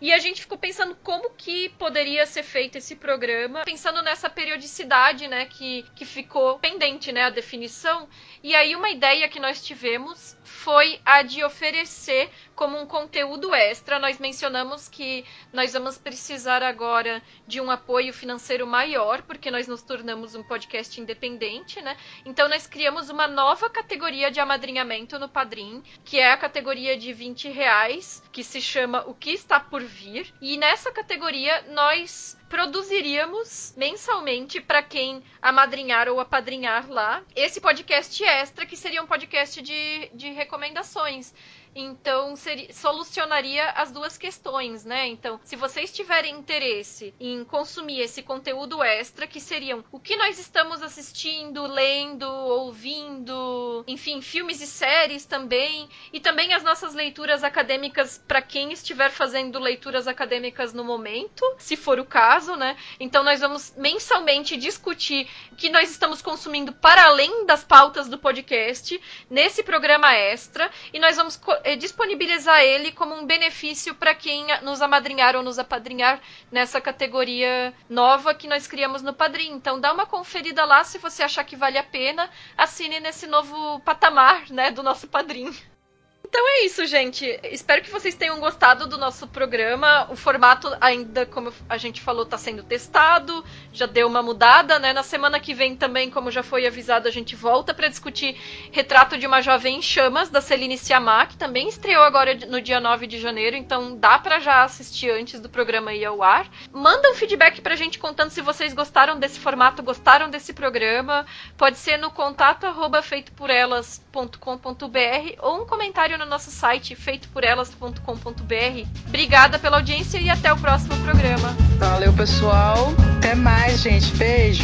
E a gente ficou pensando como que poderia ser feito esse programa, pensando nessa periodicidade, né, que, que ficou pendente, né, a definição. E aí uma ideia que nós tivemos foi a de oferecer como um conteúdo extra. Nós mencionamos que nós vamos precisar agora de um apoio financeiro maior, porque nós nos tornamos um podcast independente, né? Então nós criamos uma nova categoria de amadrinhamento no Padrim, que é a categoria de 20 reais, que se chama O que está por vir. E nessa categoria nós produziríamos mensalmente para quem amadrinhar ou apadrinhar lá esse podcast extra, que seria um podcast de, de recomendações. Então, seria, solucionaria as duas questões, né? Então, se vocês tiverem interesse em consumir esse conteúdo extra, que seriam o que nós estamos assistindo, lendo, ouvindo, enfim, filmes e séries também, e também as nossas leituras acadêmicas para quem estiver fazendo leituras acadêmicas no momento, se for o caso, né? Então, nós vamos mensalmente discutir o que nós estamos consumindo para além das pautas do podcast nesse programa extra, e nós vamos disponibilizar ele como um benefício para quem nos amadrinhar ou nos apadrinhar nessa categoria nova que nós criamos no Padrim. Então dá uma conferida lá se você achar que vale a pena, assine nesse novo patamar, né, do nosso Padrim. Então é isso, gente. Espero que vocês tenham gostado do nosso programa. O formato ainda, como a gente falou, está sendo testado, já deu uma mudada, né? Na semana que vem também, como já foi avisado, a gente volta para discutir Retrato de uma Jovem em Chamas, da Celine Siamá, que também estreou agora no dia 9 de janeiro, então dá para já assistir antes do programa ir ao ar. Manda um feedback pra gente contando se vocês gostaram desse formato, gostaram desse programa. Pode ser no contato arroba feitoporelas.com.br ou um comentário no nosso site feitoporelas.com.br. Obrigada pela audiência e até o próximo programa. Valeu, pessoal. Até mais, gente. Beijo.